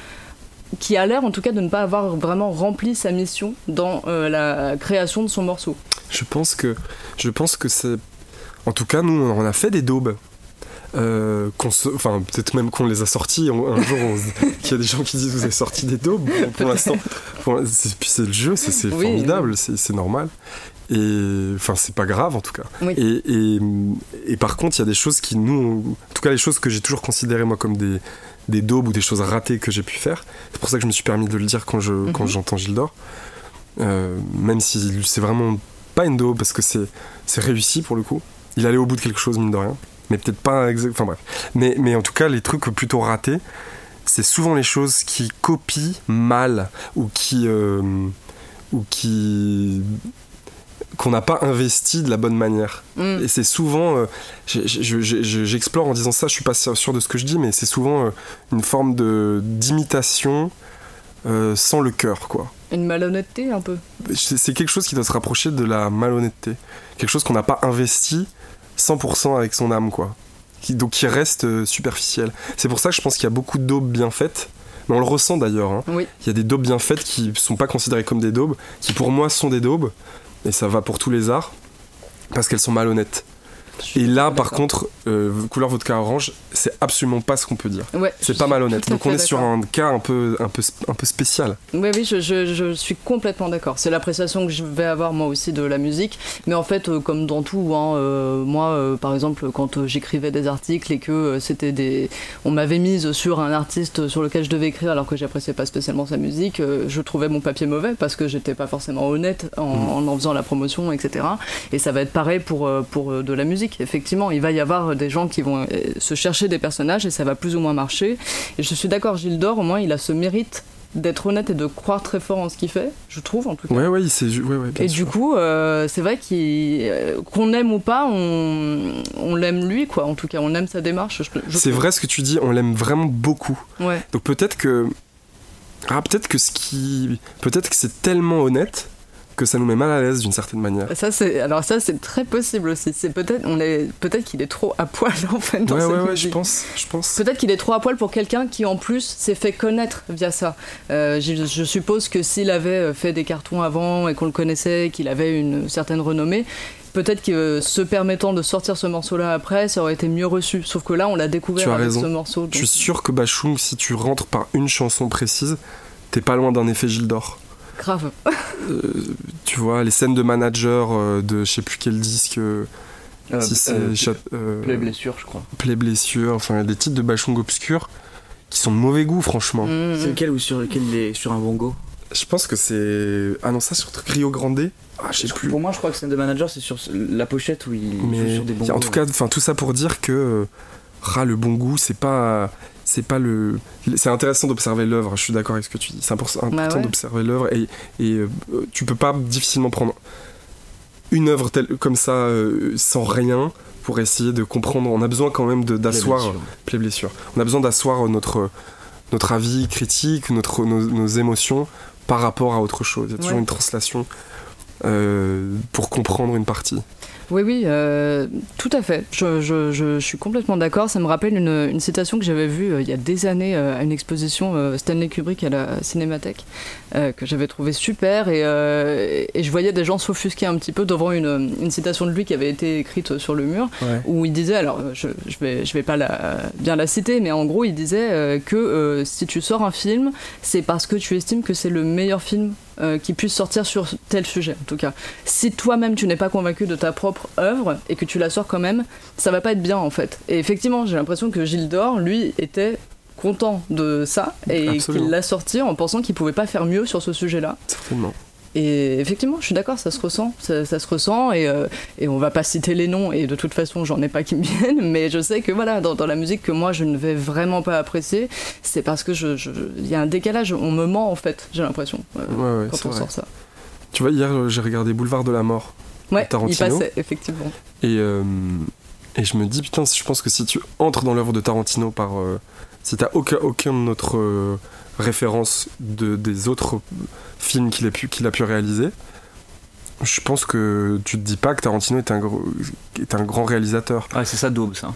qui a l'air en tout cas de ne pas avoir vraiment rempli sa mission dans la création de son morceau. Je pense que je pense que c'est en tout cas nous on a fait des daubes euh, enfin peut-être même qu'on les a sortis un jour qu'il y a des gens qui disent vous avez sorti des daubes pour l'instant puis c'est le jeu c'est formidable c'est normal et enfin, c'est pas grave en tout cas. Et, et, et, par contre, il y a des choses qui nous. En tout cas, les choses que j'ai toujours considérées moi comme des, des daubes ou des choses ratées que j'ai pu faire. C'est pour ça que je me suis permis de le dire quand, je, quand mhm. j'entends Gildor. Euh, même si c'est vraiment pas une daube parce que c'est, c'est réussi pour le coup. Il allait au bout de quelque chose, mine de rien. Mais peut-être pas exact. Enfin bref. Mais, mais en tout cas, les trucs plutôt ratés, c'est souvent les choses qui copient mal ou qui. Euh, ou qui qu'on n'a pas investi de la bonne manière. Mm. Et c'est souvent, euh, j'explore en disant ça, je suis pas sûr de ce que je dis, mais c'est souvent euh, une forme de d'imitation euh, sans le cœur, quoi. Une malhonnêteté un peu. C'est quelque chose qui doit se rapprocher de la malhonnêteté, quelque chose qu'on n'a pas investi 100% avec son âme, quoi. Qui, donc qui reste superficiel. C'est pour ça que je pense qu'il y a beaucoup de daubes bien faites. Mais on le ressent d'ailleurs. Hein. Oui. Il y a des daubes bien faites qui ne sont pas considérées comme des daubes, qui pour moi sont des daubes, et ça va pour tous les arts, parce qu'elles sont malhonnêtes. Et là, par contre, euh, couleur vodka orange, c'est absolument pas ce qu'on peut dire. c'est pas malhonnête. Donc on est sur un cas un peu, un peu, un peu spécial. Oui, oui, je, je, suis complètement d'accord. C'est l'appréciation que je vais avoir moi aussi de la musique. Mais en fait, euh, comme dans tout, hein, euh, moi, par exemple, quand j'écrivais des articles et que c'était des, on m'avait mise sur un artiste sur lequel je devais écrire alors que j'appréciais pas spécialement sa musique, je trouvais mon papier mauvais parce que j'étais pas forcément honnête en, mm. en, en faisant la promotion, etc. Et ça va être pareil pour pour de la musique effectivement, il va y avoir des gens qui vont euh, se chercher des personnages et ça va plus ou moins marcher. Et je suis d'accord, Gilles Dor, au moins, il a ce mérite d'être honnête et de croire très fort en ce qu'il fait, je trouve en tout cas. Ouais, ouais, c'est ouais, ouais, Et du coup, euh, c'est vrai euh, qu'on aime ou pas, on, on l'aime lui, quoi. En tout cas, on aime sa démarche. C'est vrai ce que tu dis, on l'aime vraiment beaucoup. Ouais. Donc peut-être que, ah, peut-être que ce qui, peut-être que c'est tellement honnête que ça nous met mal à l'aise d'une certaine manière. Ça c'est alors ça c'est très possible aussi. C'est peut-être on est peut-être qu'il est trop à poil en fait dans ouais, cette ouais, ouais, je pense, je pense. Peut-être qu'il est trop à poil pour quelqu'un qui en plus s'est fait connaître via ça. Euh, je, suppose que s'il avait fait des cartons avant et qu'on le connaissait, qu'il avait une certaine renommée, peut-être que euh, se permettant de sortir ce morceau-là après, ça aurait été mieux reçu. Sauf que là, on l'a découvert avec ce morceau. Je suis sûr que Bachung, si tu rentres par une chanson précise, t'es pas loin d'un effet Gilles d'Or. Grave. Euh, tu vois, les scènes de manager euh, de je sais plus quel disque. Euh, si c'est Play Blessure, je crois. Play Blessure, enfin, il y a des titres de Bachung obscurs qui sont de mauvais goût, franchement. Mmh. C'est lequel ou sur lequel il est sur un bongo Je pense que c'est. Ah non, ça sur Rio Grande. Ah, je sais plus. Pour moi, je crois que scène de manager, c'est sur la pochette où il joue sur des bongos. En tout cas, enfin, tout ça pour dire que. Ah, le bon goût, c'est pas c'est pas le c'est intéressant d'observer l'œuvre je suis d'accord avec ce que tu dis. C'est important, bah d'observer l'œuvre et, et euh, tu peux pas difficilement prendre une œuvre telle comme ça euh, sans rien pour essayer de comprendre. On a besoin quand même d'asseoir les blessures. on a besoin d'asseoir notre notre avis critique notre nos, émotions par rapport à autre chose. Il y a toujours une translation euh, pour comprendre une partie Oui, oui, euh, tout à fait. Je, je- je- je suis complètement d'accord. Ça me rappelle une, une citation que j'avais vue euh, il y a des années euh, à une exposition Stanley Kubrick à la Cinémathèque, que j'avais trouvé super. Et, et je voyais des gens s'offusquer un petit peu devant une, une citation de lui qui avait été écrite sur le mur, Ouais. où il disait, alors je, je vais, je vais pas la, bien la citer, mais en gros, il disait que si tu sors un film, c'est parce que tu estimes que c'est le meilleur film euh, qui puisse sortir sur tel sujet, en tout cas. Si toi-même tu n'es pas convaincu de ta propre œuvre et que tu la sors quand même, ça va pas être bien en fait. Et effectivement, j'ai l'impression que Gilles d'Or, lui, était content de ça et qu'il l'a sorti en pensant qu'il pouvait pas faire mieux sur ce sujet-là. Certainement. Et effectivement, je suis d'accord, ça se ressent, ça, ça se ressent, et, euh, et on va pas citer les noms, et de toute façon, j'en ai pas qui me viennent, mais je sais que voilà, dans, dans la musique que moi je ne vais vraiment pas apprécier, c'est parce que je, il y a un décalage, on me ment en fait, j'ai l'impression, euh, Ouais, ouais, quand on vrai. sort ça. Tu vois, hier, j'ai regardé Boulevard de la Mort. Ouais, il Tarantino. passait, effectivement. Et, euh, et je me dis, putain, je pense que si tu entres dans l'œuvre de Tarantino par. euh, si t'as aucun, aucune autre référence de, des autres films qu'il a, pu, qu'il a pu réaliser, je pense que tu te dis pas que Tarantino est un, gros- est un grand réalisateur. Ah, c'est ça, Daube, ça.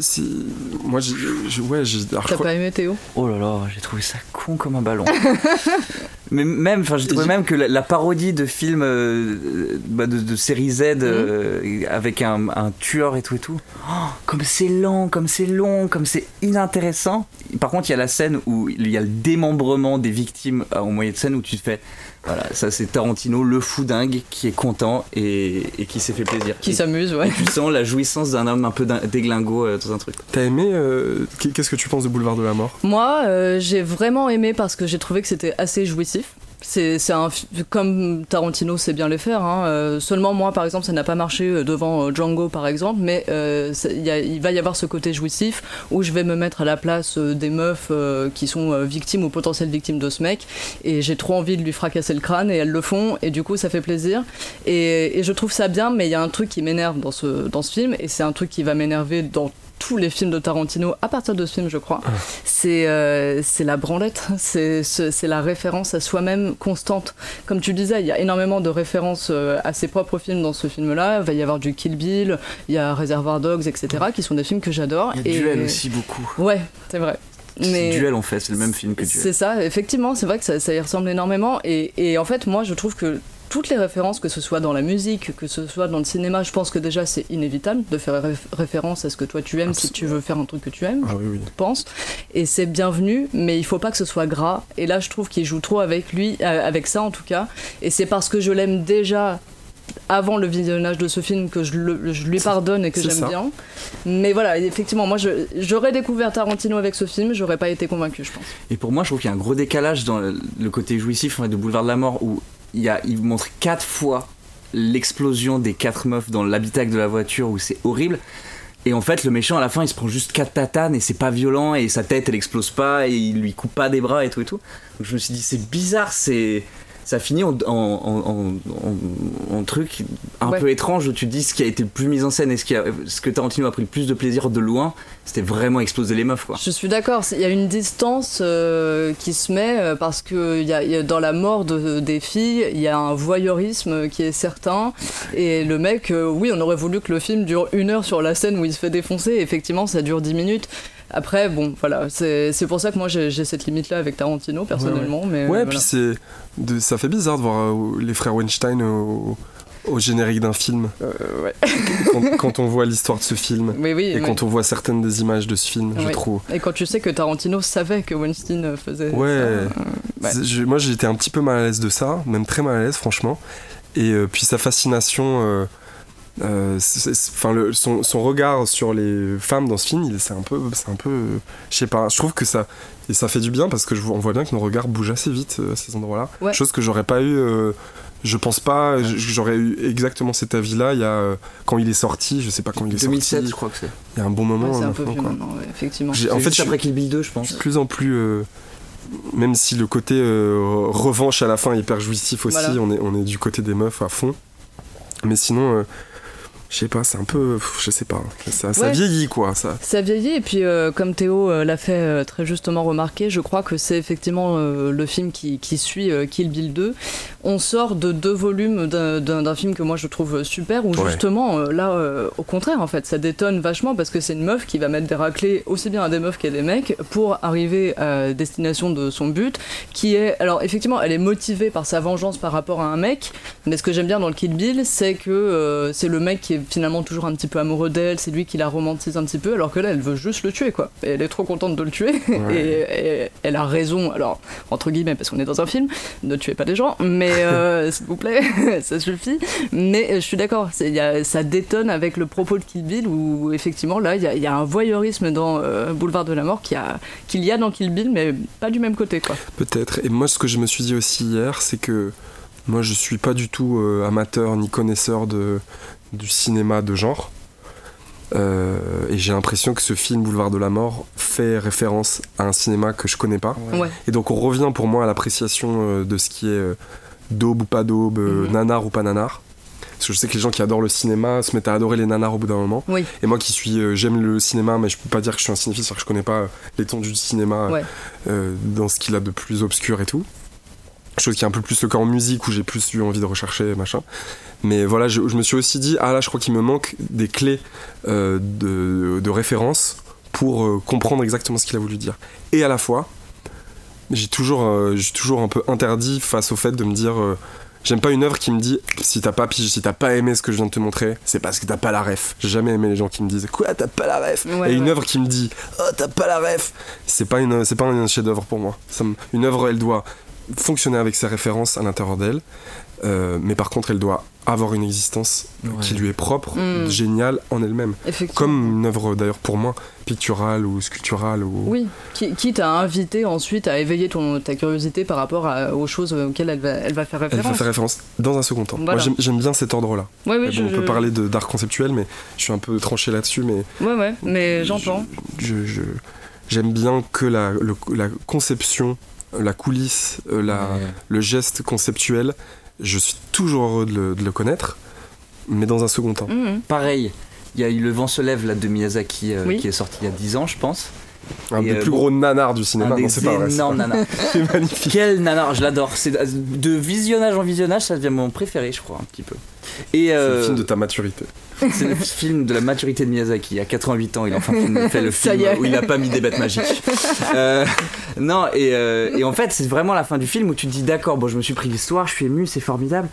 Si, moi, j'ai, ouais, j'ai, T'as crois- pas aimé Théo? Oh là là, j'ai trouvé ça con comme un ballon. Mais même, enfin, j'ai trouvé même que la, la parodie de films euh, bah, de, de série Z euh, avec un, un tueur et tout et tout, oh, comme c'est lent, comme c'est long, comme c'est inintéressant. Par contre, il y a la scène où il y a le démembrement des victimes euh, en moyen de scène où tu te fais, voilà, ça c'est Tarantino, le fou dingue qui est content et, et qui s'est fait plaisir. Qui s'amuse, ouais. et tu sens la jouissance d'un homme un peu déglingo euh, dans un truc. T'as aimé euh, Qu'est-ce que tu penses de Boulevard de la Mort? Moi, euh, j'ai vraiment aimé parce que j'ai trouvé que c'était assez jouissif. C'est un comme Tarantino sait bien le faire. hein. Euh, seulement moi, par exemple, ça n'a pas marché euh, devant euh, Django, par exemple. Mais il va y avoir ce côté jouissif où je vais me mettre à la place des meufs qui sont victimes ou potentielles victimes de ce mec. Et j'ai trop envie de lui fracasser le crâne et elles le font. Et du coup, ça fait plaisir. Et, et je trouve ça bien. Mais il y a un truc qui m'énerve dans ce dans ce film et c'est un truc qui va m'énerver dans tous les films de Tarantino à partir de ce film, je crois c'est euh, c'est la branlette, c'est la référence à soi-même constante. Comme tu disais, il y a énormément de références euh, à ses propres films dans ce film-là. Il va y avoir du Kill Bill, il y a Reservoir Dogs, etc., qui sont des films que j'adore. Il y a Et- Duel aussi beaucoup. Ouais, c'est vrai. Mais Duel en fait, c'est le même film que Duel. c'est ça, effectivement, c'est vrai que ça, ça y ressemble énormément. Et, et en fait, moi, je trouve que toutes les références, que ce soit dans la musique, que ce soit dans le cinéma, je pense que déjà c'est inévitable de faire réf- référence à ce que toi tu aimes si tu veux faire un truc que tu aimes Ah oui, oui. je pense. Et c'est bienvenu, mais il faut pas que ce soit gras. Et là, je trouve qu'il joue trop avec lui, euh, avec ça en tout cas. Et c'est parce que je l'aime déjà avant le visionnage de ce film que je, le- je lui pardonne et que j'aime bien. Mais voilà, effectivement, moi, j'aurais découvert Tarantino avec ce film, j'aurais pas été convaincue, je pense. Et pour moi, je trouve qu'il y a un gros décalage dans le, le côté jouissif en fait, de Boulevard de la Mort où il, montre quatre fois l'explosion des quatre meufs dans l'habitacle de la voiture où c'est horrible. Et en fait, le méchant à la fin, il se prend juste quatre tatanes et c'est pas violent et sa tête elle explose pas et il lui coupe pas des bras et tout et tout. Donc je me suis dit, c'est bizarre, c'est. Ça finit en, en, en, en- en truc un Ouais. peu étrange où tu te dis ce qui a été le plus mis en scène et ce, qui a- ce que Tarantino a pris le plus de plaisir de loin, c'était vraiment exploser les meufs quoi. Je suis d'accord, il y a une distance euh, qui se met euh, parce que y a, y a- dans la mort de- des filles, il y a un voyeurisme qui est certain. Et le mec, euh, oui, on aurait voulu que le film dure une heure sur la scène où il se fait défoncer. Et effectivement, ça dure dix minutes. Après, bon, voilà, c'est pour ça que moi j'ai cette limite-là avec Tarantino personnellement. Mais Ouais, voilà. puis c'est, de- ça fait bizarre de voir euh, les frères Weinstein au, au générique d'un film. Euh, ouais. quand, quand on voit l'histoire de ce film. Oui, oui, Et quand on voit certaines des images de ce film, je Ouais. trouve. Et quand tu sais que Tarantino savait que Weinstein faisait Ouais. ça, euh, ouais. Je- moi, j'étais un petit peu mal à l'aise de ça, même très mal à l'aise, franchement. Et euh, puis sa fascination. Euh, euh, c'est- c'est- enfin le- son, son regard sur les femmes dans ce film il- c'est un peu c'est un peu euh, je sais pas je trouve que ça et ça fait du bien parce que je, vois- on voit bien que nos regards bougent assez vite euh, à ces endroits là Ouais. chose que j'aurais pas eu euh, je pense pas j'aurais eu exactement cet avis là il y a quand il est sorti je sais pas quand il est 2007, sorti je crois que c'est. il y a un bon moment Ouais, c'est un hein, peu maintenant, vieux quoi. maintenant, ouais, effectivement. J'ai- en fait juste après Kill Bill 2, je pense. de plus en plus euh, même si le côté euh, revanche à la fin est hyper jouissif aussi Voilà. on, est, on est du côté des meufs à fond mais sinon euh, je sais pas, c'est un peu, je sais pas, ça, ça Ouais. vieillit quoi, ça. Ça vieillit et puis euh, comme Théo euh, l'a fait euh, très justement remarquer, je crois que c'est effectivement le film qui, qui suit Kill Bill 2. On sort de deux volumes d'un- film que moi je trouve super où Ouais. justement là au contraire en fait ça détonne vachement parce que c'est une meuf qui va mettre des raclés aussi bien à des meufs qu'à des mecs pour arriver à destination de son but qui est alors effectivement elle est motivée par sa vengeance par rapport à un mec mais ce que j'aime bien dans le Kill Bill c'est que c'est le mec qui est finalement toujours un petit peu amoureux d'elle c'est lui qui la romantise un petit peu alors que là elle veut juste le tuer quoi. Et elle est trop contente de le tuer. Et, et elle a raison. Alors entre guillemets parce qu'on est dans un film ne tuez pas des gens mais euh, s'il vous plaît ça suffit. Mais euh, je suis d'accord ça détonne avec le propos de Kill Bill où effectivement là il y, a- il y a un voyeurisme dans euh, Boulevard de la Mort qu'il y, a- qu'il y a dans Kill Bill mais pas du même côté quoi. Peut-être. Et moi, ce que je me suis dit aussi hier, c'est que moi, je suis pas du tout euh, amateur ni connaisseur de, du cinéma de genre. Euh, et j'ai l'impression que ce film Boulevard de la Mort fait référence à un cinéma que je connais pas. ouais Et donc on revient pour moi à l'appréciation euh, de ce qui est euh, daube ou pas daube, Mhm. nanar ou pas nanar. Parce que je sais que les gens qui adorent le cinéma se mettent à adorer les nanars au bout d'un moment. oui Et moi qui suis, euh, j'aime le cinéma, mais je peux pas dire que je suis un cinéphile, c'est-à-dire que je connais pas l'étendue du cinéma Ouais. euh, dans ce qu'il a de plus obscur et tout. Chose qui est un peu plus le cas en musique où j'ai plus eu envie de rechercher machin. Mais voilà, je, je me suis aussi dit, ah là, je crois qu'il me manque des clés euh, de, de référence pour euh, comprendre exactement ce qu'il a voulu dire. Et à la fois, j'ai toujours, euh, j'ai toujours un peu interdit face au fait de me dire. J'aime pas une œuvre qui me dit si t'as pas si t'as pas aimé ce que je viens de te montrer, c'est parce que t'as pas la ref. J'ai jamais aimé les gens qui me disent quoi t'as pas la ref? Ouais, Et une ouais. œuvre qui me dit oh t'as pas la ref, c'est pas une c'est pas un chef-d'œuvre pour moi. Ça me- une œuvre elle doit fonctionner avec ses références à l'intérieur d'elle, euh, mais par contre elle doit avoir une existence qui lui est propre, Mm. géniale en elle-même. Comme une œuvre d'ailleurs pour moi picturale ou sculpturale ou Oui, qui, quitte à inviter ensuite à éveiller ton, ta curiosité par rapport à- aux choses auxquelles elle va, elle va faire elle va référence. faire référence dans un second temps. Voilà. Moi j'aime- j'aime bien cet ordre-là. Ouais, oui, je- on peut je- parler d'art conceptuel, mais je suis un peu tranché là-dessus, mais Ouais, ouais, mais j'entends. je- je- j'aime bien que la, le- la conception, la coulisse, euh, la, Ouais. le geste conceptuel, je suis toujours heureux de le, de le connaître, mais dans un second temps. Mhm. Pareil, il y a eu Le vent se lève là, de Miyazaki euh, Oui. qui est sorti il y a 10 ans, je pense. Un Et, des euh, plus gros nanars du cinéma, un non, c'est pas vrai. pas- nanas. C'est magnifique. Quel nanar, je l'adore. C'est de visionnage en visionnage, ça devient mon préféré, je crois, un petit peu. Et C'est euh, le film de ta maturité. C'est le film de la maturité de Miyazaki. À 88 ans, il a enfin fait le film où il a pas mis des bêtes magiques. Euh, non, et, euh, et en fait, c'est vraiment la fin du film où tu te dis d'accord, bon, je me suis pris l'histoire, je suis ému, c'est formidable.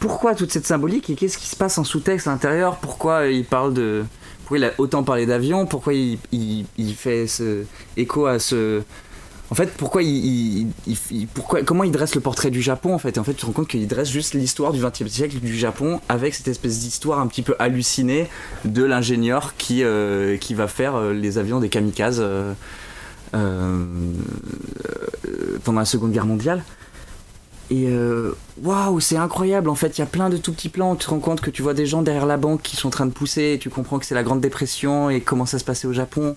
Pourquoi toute cette symbolique et qu'est-ce qui se passe en sous-texte à l'intérieur? Pourquoi il parle de. Pourquoi il a autant parlé d'avion? Pourquoi il, il- il fait ce écho à ce. En fait, pourquoi il, pourquoi, comment il dresse le portrait du Japon en fait? Et en fait, tu te rends compte qu'il dresse juste l'histoire du XXe siècle du Japon avec cette espèce d'histoire un petit peu hallucinée de l'ingénieur qui, euh, qui va faire euh, les avions des kamikazes euh, pendant la Seconde Guerre mondiale. Et waouh, c'est incroyable en fait. Il y a plein de tout petits plans. Tu te rends compte que tu vois des gens derrière la banque qui sont en train de pousser. Et tu comprends que c'est la Grande Dépression et comment ça se passait au Japon.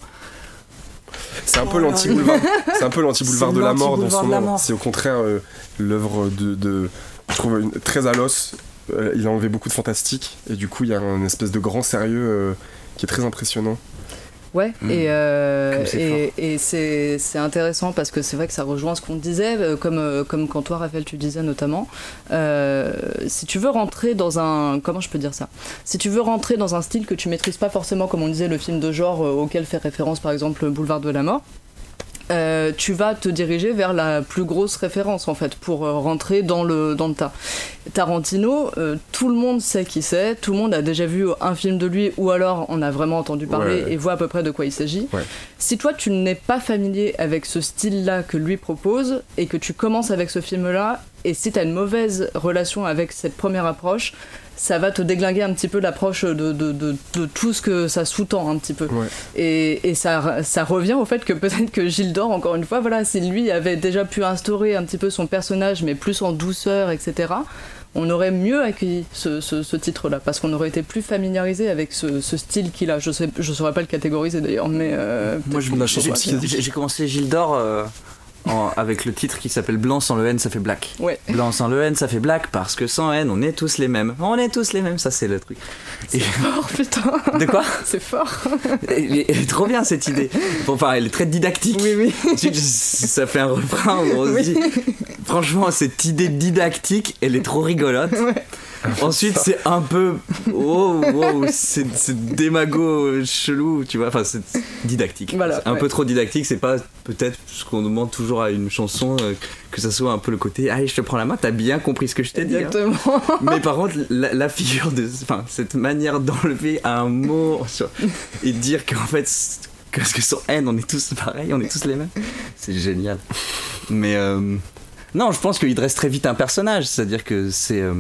C'est un peu l'anti-boulevard. C'est un peu l'anti-boulevard de la mort dans son mort. C'est au contraire euh, l'œuvre de, de- je trouve une- très à l'os. Euh, il a enlevé beaucoup de fantastique et du coup il y a un espèce de grand sérieux euh, qui est très impressionnant. Ouais, Mm. et, euh, et, et c'est c'est intéressant parce que c'est vrai que ça rejoint ce qu'on disait, euh, comme, euh, comme quand toi, Raphaël, tu disais notamment. Euh, si tu veux rentrer dans un. Comment je peux dire ça? Si tu veux rentrer dans un style que tu maîtrises pas forcément, comme on disait, le film de genre euh, auquel fait référence par exemple Boulevard de la Mort. Euh, tu vas te diriger vers la plus grosse référence en fait pour euh, rentrer dans le, dans le tas. Tarantino, euh, tout le monde sait qui c'est, tout le monde a déjà vu un film de lui ou alors on a vraiment entendu parler Ouais. et voit à peu près de quoi il s'agit. Ouais. Si toi tu n'es pas familier avec ce style-là que lui propose et que tu commences avec ce film-là, et si tu as une mauvaise relation avec cette première approche, ça va te déglinguer un petit peu l'approche de, de, de, de tout ce que ça sous-tend un petit peu. Ouais. Et, et ça, ça revient au fait que peut-être que Gildor, encore une fois, voilà, si lui avait déjà pu instaurer un petit peu son personnage, mais plus en douceur, etc., on aurait mieux accueilli ce, ce, ce titre-là, parce qu'on aurait été plus familiarisé avec ce, ce style qu'il a. Je sais, je saurais pas le catégoriser d'ailleurs, mais. euh, Moi, je, j'ai commencé Gilles d'Or euh, en- avec le titre qui s'appelle Blanc sans le N, ça fait black. Ouais. Blanc sans le N, ça fait black parce que sans N, on est tous les mêmes. On est tous les mêmes, ça c'est le truc. Et- Oh putain, De quoi c'est fort. elle est, elle est trop bien cette idée. Enfin, elle est très didactique. Oui, oui. Ça fait un refrain on se dit, franchement, cette idée didactique, elle est trop rigolote. Ensuite, c'est un peu, oh, wow, c'est démago chelou, tu vois. Enfin, c'est didactique. Voilà, un ouais. peu trop didactique. C'est pas peut-être ce qu'on demande toujours à une chanson, euh, que ça soit un peu le côté, allez, je te prends la main, t'as bien compris ce que je t'ai dit. hein. Exactement. Mais par contre, la, la figure de. Enfin, cette manière d'enlever un mot sur- et dire qu'en fait, parce que sur N, on est tous pareils, on est tous les mêmes, c'est génial. Mais. euh, non, je pense qu'il dresse très vite un personnage, c'est-à-dire que c'est. euh,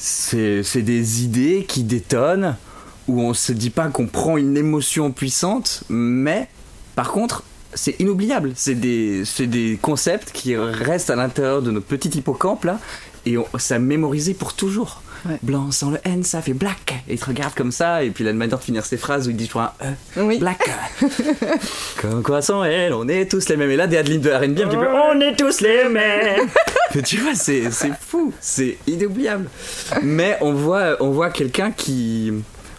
c'est des idées qui détonnent, où on se dit pas qu'on prend une émotion puissante, mais par contre, c'est inoubliable. C'est des, c'est des concepts qui restent à l'intérieur de notre petit hippocampe là, et on, ça mémorisé pour toujours. Ouais. Blanc sans le N, ça fait black. Et il te regarde comme ça, et puis il a une manière de finir ses phrases où il dit toujours un E. Oui. Black. Comme quoi sans elle, on est tous les mêmes. Et là, des adlibs de R&B un petit peu, on est tous les mêmes. Mais tu vois, c'est fou, c'est inoubliable. Mais on voit, on voit quelqu'un qui,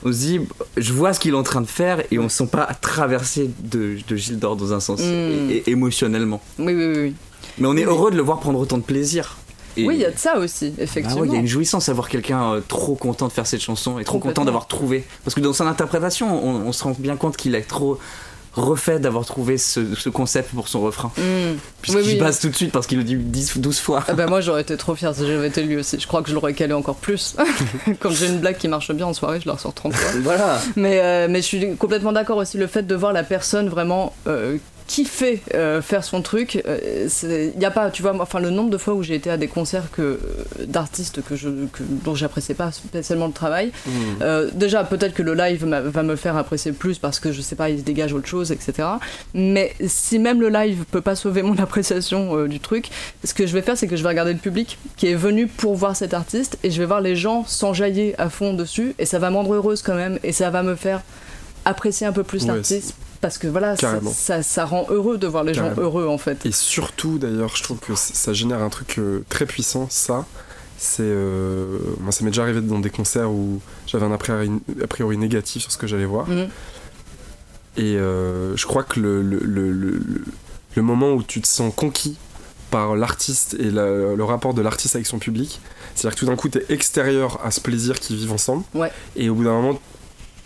on se dit, je vois ce qu'il est en train de faire et on se sent pas traversé de, de Gilles d'Or dans un sens, Mm. et, et émotionnellement. Oui, oui, oui. oui. Mais on est Oui. heureux de le voir prendre autant de plaisir. Et- Oui, il y a de ça aussi, bah effectivement. ouais, il y a une jouissance à voir quelqu'un euh, trop content de faire cette chanson et trop content d'avoir trouvé. Parce que dans son interprétation, on, on se rend bien compte qu'il est trop refait d'avoir trouvé ce, ce concept pour son refrain. Mm. Puisqu'il Oui, oui. passe tout de suite parce qu'il le dit 10, 12 fois. Ah bah moi j'aurais été trop fière si j'avais été lui aussi. Je crois que je l'aurais calé encore plus. Quand j'ai une blague qui marche bien en soirée, je la ressors 30 fois. Voilà. Mais, euh, mais je suis complètement d'accord aussi. Le fait de voir la personne vraiment euh, kiffer euh, faire son truc, il n'y a pas, tu vois, moi, enfin le nombre de fois où j'ai été à des concerts que, euh, d'artistes que je, que, dont j'appréciais pas spécialement le travail. Euh, déjà, peut-être que le live va me faire apprécier plus parce que je sais pas, il se dégage autre chose, etc. Mais si même le live peut pas sauver mon appréciation euh, du truc, ce que je vais faire, c'est que je vais regarder le public qui est venu pour voir cet artiste et je vais voir les gens s'enjailler à fond dessus et ça va me rendre heureuse quand même et ça va me faire apprécier un peu plus Ouais, l'artiste parce que voilà, ça, Carrément. ça, ça rend heureux de voir les gens heureux en fait. Et surtout, d'ailleurs, je trouve que ça génère un truc euh, très puissant, ça. C'est. euh, moi, ça m'est déjà arrivé dans des concerts où j'avais un a priori, a priori négatif sur ce que j'allais voir. Mhm. Et euh, je crois que le, le, le, le- le- le moment où tu te sens conquis par l'artiste et la- le rapport de l'artiste avec son public, c'est-à-dire que tout d'un coup, t'es extérieur à ce plaisir qu'ils vivent ensemble. Ouais. Et au bout d'un moment,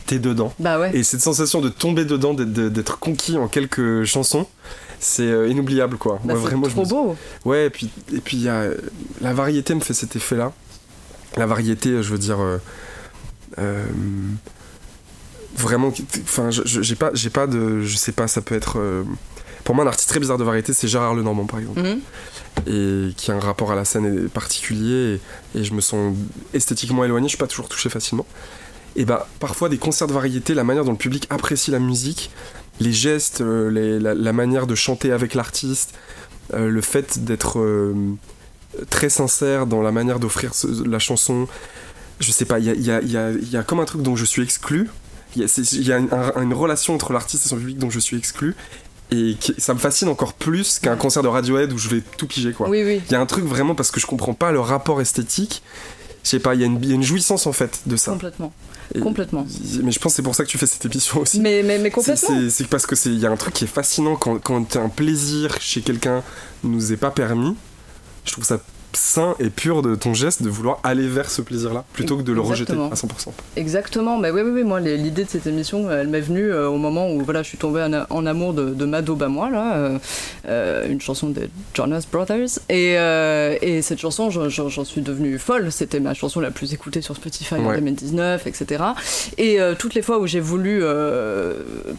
t'es dedans. Bah ouais. Et cette sensation de tomber dedans, d'être- conquis en quelques chansons, c'est euh, inoubliable quoi. Bah, vraiment, je trop me- beau. Ouais, et puis et puis il y a la variété me fait cet effet-là. La variété, je veux dire, euh, euh, vraiment, enfin, j'ai pas, j'ai pas de, je sais pas, ça peut être. euh, pour moi, un artiste très bizarre de variété, c'est Gérard Lenormand par exemple, Mhm. et qui a un rapport à la scène particulier, et, et je me sens esthétiquement éloigné. Je suis pas toujours touché facilement. Et bah, parfois des concerts de variété, la manière dont le public apprécie la musique, les gestes, euh, les- la, la manière de chanter avec l'artiste, euh, le fait d'être euh, très sincère dans la manière d'offrir la chanson. Je sais pas, il y a, il y a- il y a- il y a comme un truc dont je suis exclu. Il y a, il une, un- une relation entre l'artiste et son public dont je suis exclu. Et qui- ça me fascine encore plus qu'un concert de Radiohead où je vais tout piger quoi. Oui, oui. Il y a un truc vraiment parce que je comprends pas le rapport esthétique. Je sais pas, il y, a une- il y a une jouissance en fait de ça. Complètement. Et- Complètement. Mais je pense que c'est pour ça que tu fais cette émission aussi. Mais, mais, complètement. C'est c'est parce que c'est il y a un truc qui est fascinant quand, quand un plaisir chez quelqu'un nous est pas permis. Je trouve ça sain et pur de ton geste de vouloir aller vers ce plaisir-là plutôt que de le Exactement. rejeter à 100%. Exactement, mais oui, oui, oui, moi l'idée de cette émission, elle m'est venue euh, au moment où voilà, je suis tombée en, en amour de, de Mado Bamois, là, euh, euh, une chanson des Jonas Brothers. Et, euh, et cette chanson, j'en- suis devenue folle, c'était ma chanson la plus écoutée sur Spotify en Ouais. 2019, etc. Et euh, toutes les fois où j'ai voulu euh,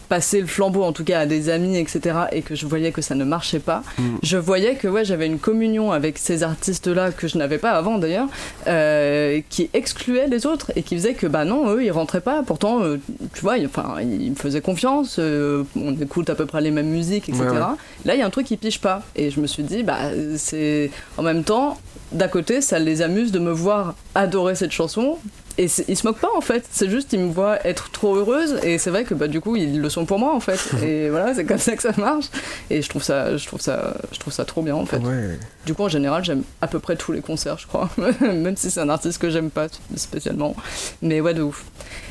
passer le flambeau, en tout cas à des amis, etc., et que je voyais que ça ne marchait pas, je voyais que ouais, j'avais une communion avec ces artistes-là que je n'avais pas avant d'ailleurs, euh, qui excluait les autres et qui faisait que bah non, eux ils rentraient pas. Pourtant, euh, tu vois, ils, enfin, ils me faisaient confiance, euh, on écoute à peu près les mêmes musiques, etc. Ouais, ouais. Là, il y a un truc qui pige pas. Et je me suis dit, bah c'est en même temps, d'un côté, ça les amuse de me voir adorer cette chanson. Et ils se moquent pas en fait, c'est juste ils me voient être trop heureuse et c'est vrai que bah, du coup ils le sont pour moi en fait. Et voilà, c'est comme ça que ça marche. Et je trouve ça, je trouve ça, je trouve ça trop bien en fait. Ouais. Du coup en général j'aime à peu près tous les concerts je crois, même si c'est un artiste que j'aime pas spécialement. Mais ouais de ouf.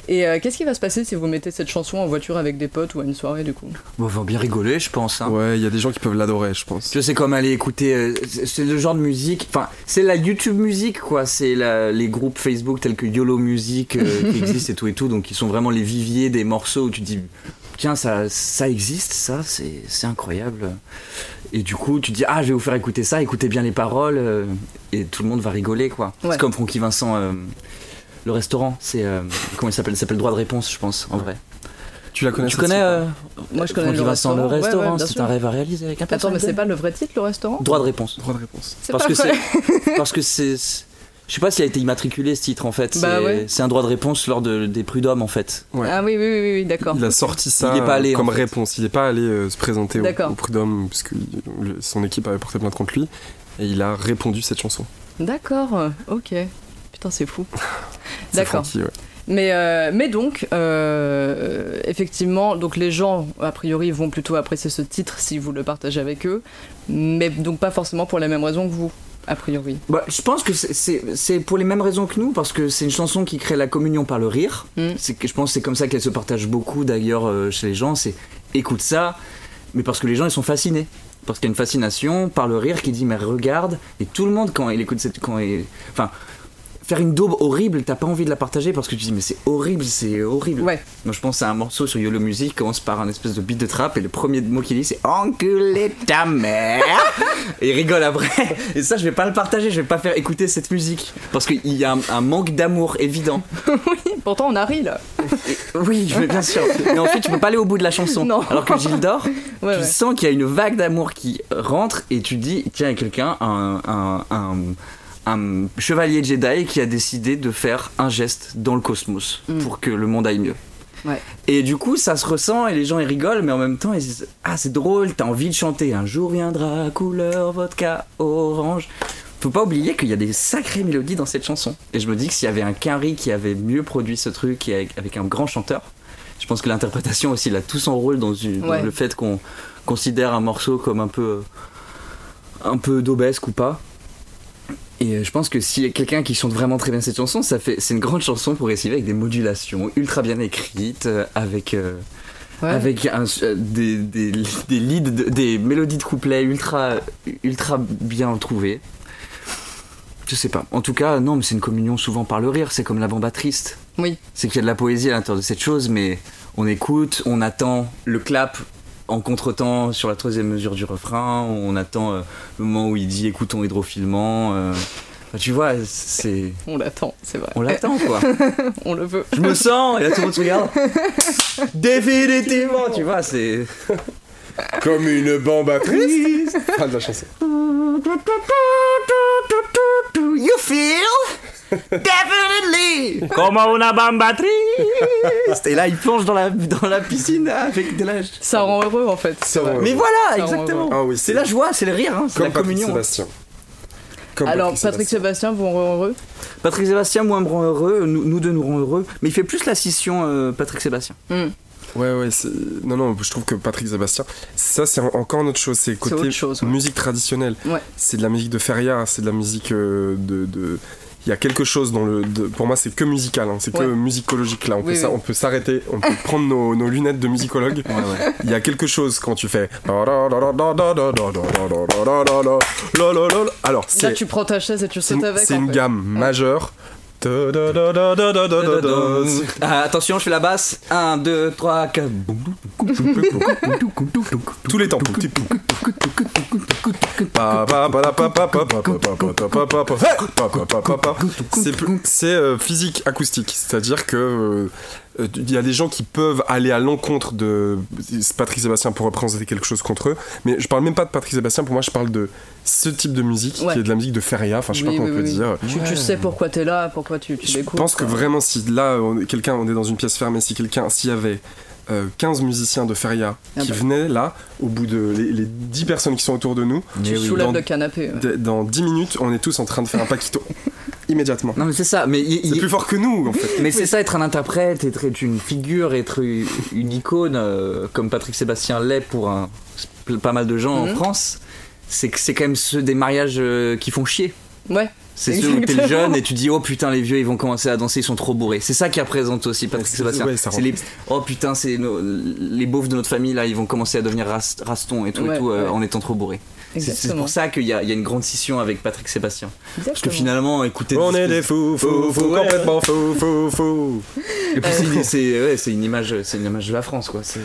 Et euh, qu'est-ce qui va se passer si vous mettez cette chanson en voiture avec des potes ou à une soirée du coup? Bon, on va bien rigoler, je pense. hein. Ouais, il y a des gens qui peuvent l'adorer, je pense. Vois, c'est comme aller écouter. euh, c'est le genre de musique. Enfin, c'est la YouTube musique, quoi. C'est les groupes Facebook tels que YOLO Music euh, qui existent et tout et tout. Donc, ils sont vraiment les viviers des morceaux où tu te dis. Tiens, ça, ça existe, ça, c'est incroyable. Et du coup, tu dis, ah, je vais vous faire écouter ça, écoutez bien les paroles, euh, et tout le monde va rigoler, quoi. Ouais. C'est comme Francky Vincent, euh, le restaurant, c'est. euh, comment il s'appelle? Il s'appelle Droit de réponse, je pense, en vrai. Tu la connais Tu connais euh, Moi je connais Francky le Vincent, restaurant. le Ouais, ouais, restaurant, c'est un rêve à réaliser avec un Attends, mais c'est pas le vrai titre le restaurant? Droit de réponse. Droit de réponse. C'est Parce pas que vrai. c'est parce que c'est je sais pas s'il a été immatriculé ce titre en fait. Bah c'est ouais. c'est un droit de réponse lors de, des prud'hommes en fait. Ouais. Ah oui, oui, oui, oui, d'accord. Il a sorti ça Il est pas allé, comme en fait. réponse. Il n'est pas allé euh, se présenter au, D'accord. au prud'homme parce que son équipe avait porté plainte contre lui et il a répondu cette chanson. D'accord, ok. Putain, c'est fou. D'accord. Ouais. Mais, euh, mais donc, euh, effectivement, donc les gens, a priori, vont plutôt apprécier ce titre si vous le partagez avec eux, mais donc pas forcément pour les mêmes raisons que vous, a priori. Bah, je pense que c'est- pour les mêmes raisons que nous parce que c'est une chanson qui crée la communion par le rire. Mm. C'est que je pense que c'est comme ça qu'elle se partage beaucoup d'ailleurs euh, chez les gens. C'est écoute ça, mais parce que les gens ils sont fascinés. Parce qu'il y a une fascination par le rire qui dit mais regarde et tout le monde quand il écoute cette quand il enfin faire une daube horrible t'as pas envie de la partager parce que tu dis mais c'est horrible c'est horrible Ouais. Moi, je pense à un morceau sur YOLO Music qui commence par un espèce de beat de trap et le premier mot qu'il dit c'est enculer ta mère et il rigole après. Et ça, je vais pas le partager, je vais pas faire écouter cette musique parce qu'il y a un, un manque d'amour évident. oui, pourtant on a ri là. Oui, bien sûr. Mais ensuite, tu peux pas aller au bout de la chanson. Non. Alors que Gilles d'Or, Ouais, tu ouais. sens qu'il y a une vague d'amour qui rentre et tu dis tiens, il y a quelqu'un, un, un, un, un chevalier Jedi qui a décidé de faire un geste dans le cosmos Mm. pour que le monde aille mieux. Ouais. Et du coup, ça se ressent et les gens ils rigolent, mais en même temps ils disent Ah, c'est drôle, t'as envie de chanter Un jour viendra, couleur vodka orange. Faut pas oublier qu'il y a des sacrées mélodies dans cette chanson. Et je me dis que s'il y avait un Quinry qui avait mieux produit ce truc et avec, avec un grand chanteur, je pense que l'interprétation aussi, il a tout son rôle dans, une- dans le fait qu'on considère un morceau comme un peu, un peu d'obèsque ou pas. Et euh, je pense que s'il y a quelqu'un qui chante vraiment très bien cette chanson, ça fait, c'est une grande chanson progressive avec des modulations ultra bien écrites, euh, avec, euh, Ouais. avec un- euh, des, des, des leads, de- des mélodies de couplets ultra, ultra bien trouvées. Je sais pas. En tout cas, non, mais c'est une communion souvent par le rire. C'est comme la bamba triste. Oui. C'est qu'il y a de la poésie à l'intérieur de cette chose, mais on écoute, on attend le clap en contretemps sur la troisième mesure du refrain, on attend euh, le moment où il dit écoutons hydrofilement. euh. Enfin, tu vois, c'est. On l'attend, c'est vrai. On l'attend quoi. on le veut. Je me sens, et là tout le monde se regarde. Définitivement, tu vois, c'est. Comme une bamba triste. fin de la chanson. You feel definitely comme una bamba triste. Et là, il plonge dans la, dans la piscine avec de la. Ça rend heureux en fait. Ça rend heureux. Mais voilà, Ça exactement. Ah oui, c'est la joie, c'est le rire, hein, c'est Comme la Patrick communion. Sébastien. Comme Alors, Patrick Sébastien, vous rend heureux Patrick Sébastien, moi, me rend heureux. Nous, nous deux nous rend heureux. Mais il fait plus la scission, euh, Patrick Sébastien. Hmm. Ouais, ouais, c'est... non, non, je trouve que Patrick Sébastien, ça c'est en- encore une autre chose, c'est côté autre chose, ouais. musique traditionnelle. Ouais. C'est de la musique de feria, c'est de la musique euh, de. de- Il y a quelque chose dans le. de- Pour moi, c'est que musical, hein, c'est que musicologique là. On, Oui, peut, ça- on peut s'arrêter, on peut prendre nos, nos lunettes de musicologue. Il y a quelque chose quand tu fais. Alors, Là, tu prends ta chaise et tu sautes avec. c'est une fait. gamme majeure. Attention, je fais la basse. 1, 2, 3, 4. Tous les temps. C'est physique acoustique, c'est-à-dire que il y a des gens qui peuvent aller à l'encontre de Patrick Sébastien pour représenter quelque chose contre eux, mais je parle même pas de Patrick Sébastien. Pour moi, je parle de ce type de musique Ouais. qui est de la musique de feria. Enfin, je sais Oui, pas comment oui, on peut oui, dire. Tu, tu sais pourquoi t'es là, pourquoi tu, tu Je découvres. pense que vraiment, si là, on- quelqu'un, on est dans une pièce fermée, si quelqu'un, s'il y avait euh, 15 musiciens de Feria Ah qui bah. venaient là, au bout de les, les 10 personnes qui sont autour de nous, Tu soulèves le canapé. ouais. dans 10 minutes, on est tous en train de faire un paquito. immédiatement. Non mais c'est ça, mais il- C'est il- plus fort que nous en fait. Mais c'est ça, être un interprète, être, être une figure, être une une icône, euh, comme Patrick Sébastien l'est pour un, pas mal de gens Mhm. en France, c'est que c'est quand même ceux des mariages euh, qui font chier. Ouais. C'est ceux où t'es jeune et tu dis oh putain les vieux ils vont commencer à danser ils sont trop bourrés. C'est ça qui représente aussi Patrick c'est- Sébastien. ouais, c'est les oh putain c'est nos- les beaufs de notre famille là ils vont commencer à devenir ras- rastons et tout Ouais, et tout euh, en étant trop bourrés. C'est- pour ça qu'il y, y a une grande scission avec Patrick Sébastien. Parce que finalement écoutez On est des fous, fous, fous, ouais. complètement fous, fous, fous. Et puis c'est- une image c'est une image de la France quoi. C'est-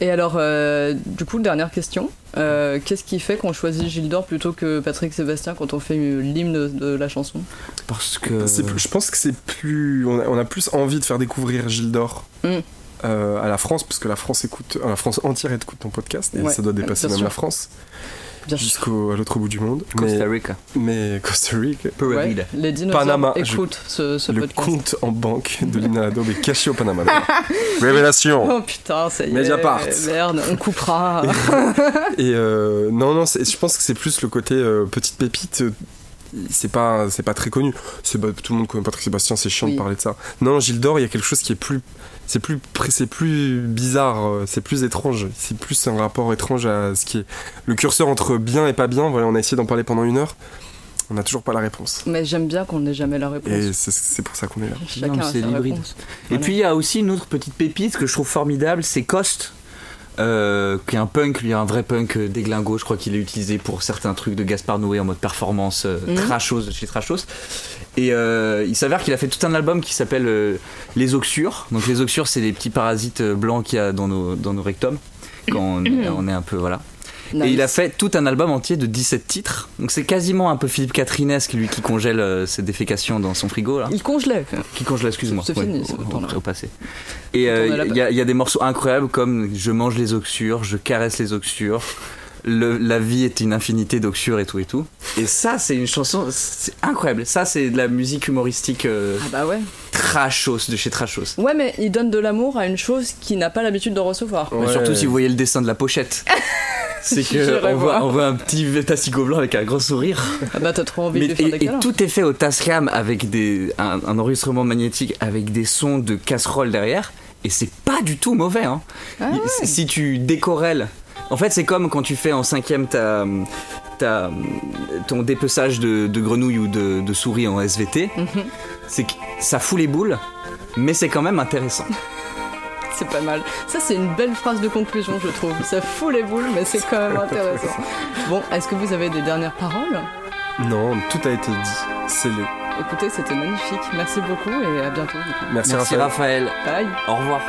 Et alors, euh, du coup, dernière question. Euh, Qu'est-ce qui fait qu'on choisit Gilles d'Or plutôt que Patrick Sébastien quand on fait l'hymne de, de la chanson? Parce que plus- je pense que c'est plus. On a, on a plus envie de faire découvrir Gilles d'Or Mm. euh, à la France, parce que la France écoute, euh, la France entière écoute ton podcast, et Ouais, ça doit dépasser même sûr. la France. Jusqu'à l'autre bout du monde. Costa Mais, Rica. mais Costa Rica, Peu Ouais, rapide. les dinosaures Panama, je- écoutent ce, ce le podcast. compte en banque de Lina Adobe est caché au Panama. Révélation Oh putain, ça y est. Mediapart. Merde, on coupera. Et euh, non, non, je pense que c'est plus le côté euh, petite pépite. euh, C'est pas, c'est pas très connu. C'est bah, tout le monde connaît Patrick Sébastien, c'est chiant Oui. de parler de ça. Non, Gilles d'Or, il y a quelque chose qui est plus, c'est plus, c'est plus bizarre, euh, c'est plus étrange. C'est plus un rapport étrange à ce qui est le curseur entre bien et pas bien. Voilà, on a essayé d'en parler pendant une heure. On n'a toujours pas la réponse. Mais j'aime bien qu'on n'ait jamais la réponse. Et c'est- pour ça qu'on est là. Chacun Non, a sa réponse. Et puis il y a aussi une autre petite pépite que je trouve formidable, c'est Cost. Euh, qui est un punk, lui un vrai punk euh, déglingo, je crois qu'il est utilisé pour certains trucs de Gaspard Noé en mode performance euh, Mhm. trashos chez Trashos. Et euh, il s'avère qu'il a fait tout un album qui s'appelle Les Oxures. Donc les Oxures c'est les petits parasites blancs qu'il y a dans nos, dans nos rectums quand on est, on est un peu voilà. Nice. Et il a fait tout un album entier de 17 titres. Donc c'est quasiment un peu Philippe Catrinesque, lui qui congèle euh, ses défécations dans son frigo là. Il congelait. Qui congèle, excuse-moi. C'est Ouais, fini, au- ce au- passé. Et euh, il y, a- il y a des morceaux incroyables comme Je mange les oxures, je caresse les oxures, le- la vie est une infinité d'oxures et tout et tout. Et ça, c'est une chanson, c'est incroyable. Ça, c'est de la musique humoristique euh, Ah bah ouais. trashos de chez Trashos. Ouais, mais il donne de l'amour à une chose qu'il n'a pas l'habitude de recevoir. Mais surtout si vous voyez le dessin de la pochette. C'est que on voit, on voit un petit tassigo blanc avec un grand sourire. Ah bah t'as trop envie Mais- de faire et, des et tout est fait au Tascam avec des, un, un enregistrement magnétique avec des sons de casserole derrière. Et c'est pas du tout mauvais. Hein. Ah ouais. si- Si tu décorelles. En fait, c'est comme quand tu fais en cinquième ta, ta- ton dépeçage de, de grenouilles ou de, de souris en SVT. Mhm. C'est que ça fout les boules, mais c'est quand même intéressant. C'est pas mal. Ça, c'est une belle phrase de conclusion, je trouve. Ça fout les boules, mais c'est quand même intéressant. Bon, est-ce que vous avez des dernières paroles? Non, tout a été dit. C'est le. Écoutez, c'était magnifique. Merci beaucoup et à bientôt. Merci, Merci Raphaël. Raphaël. Bye. Au revoir.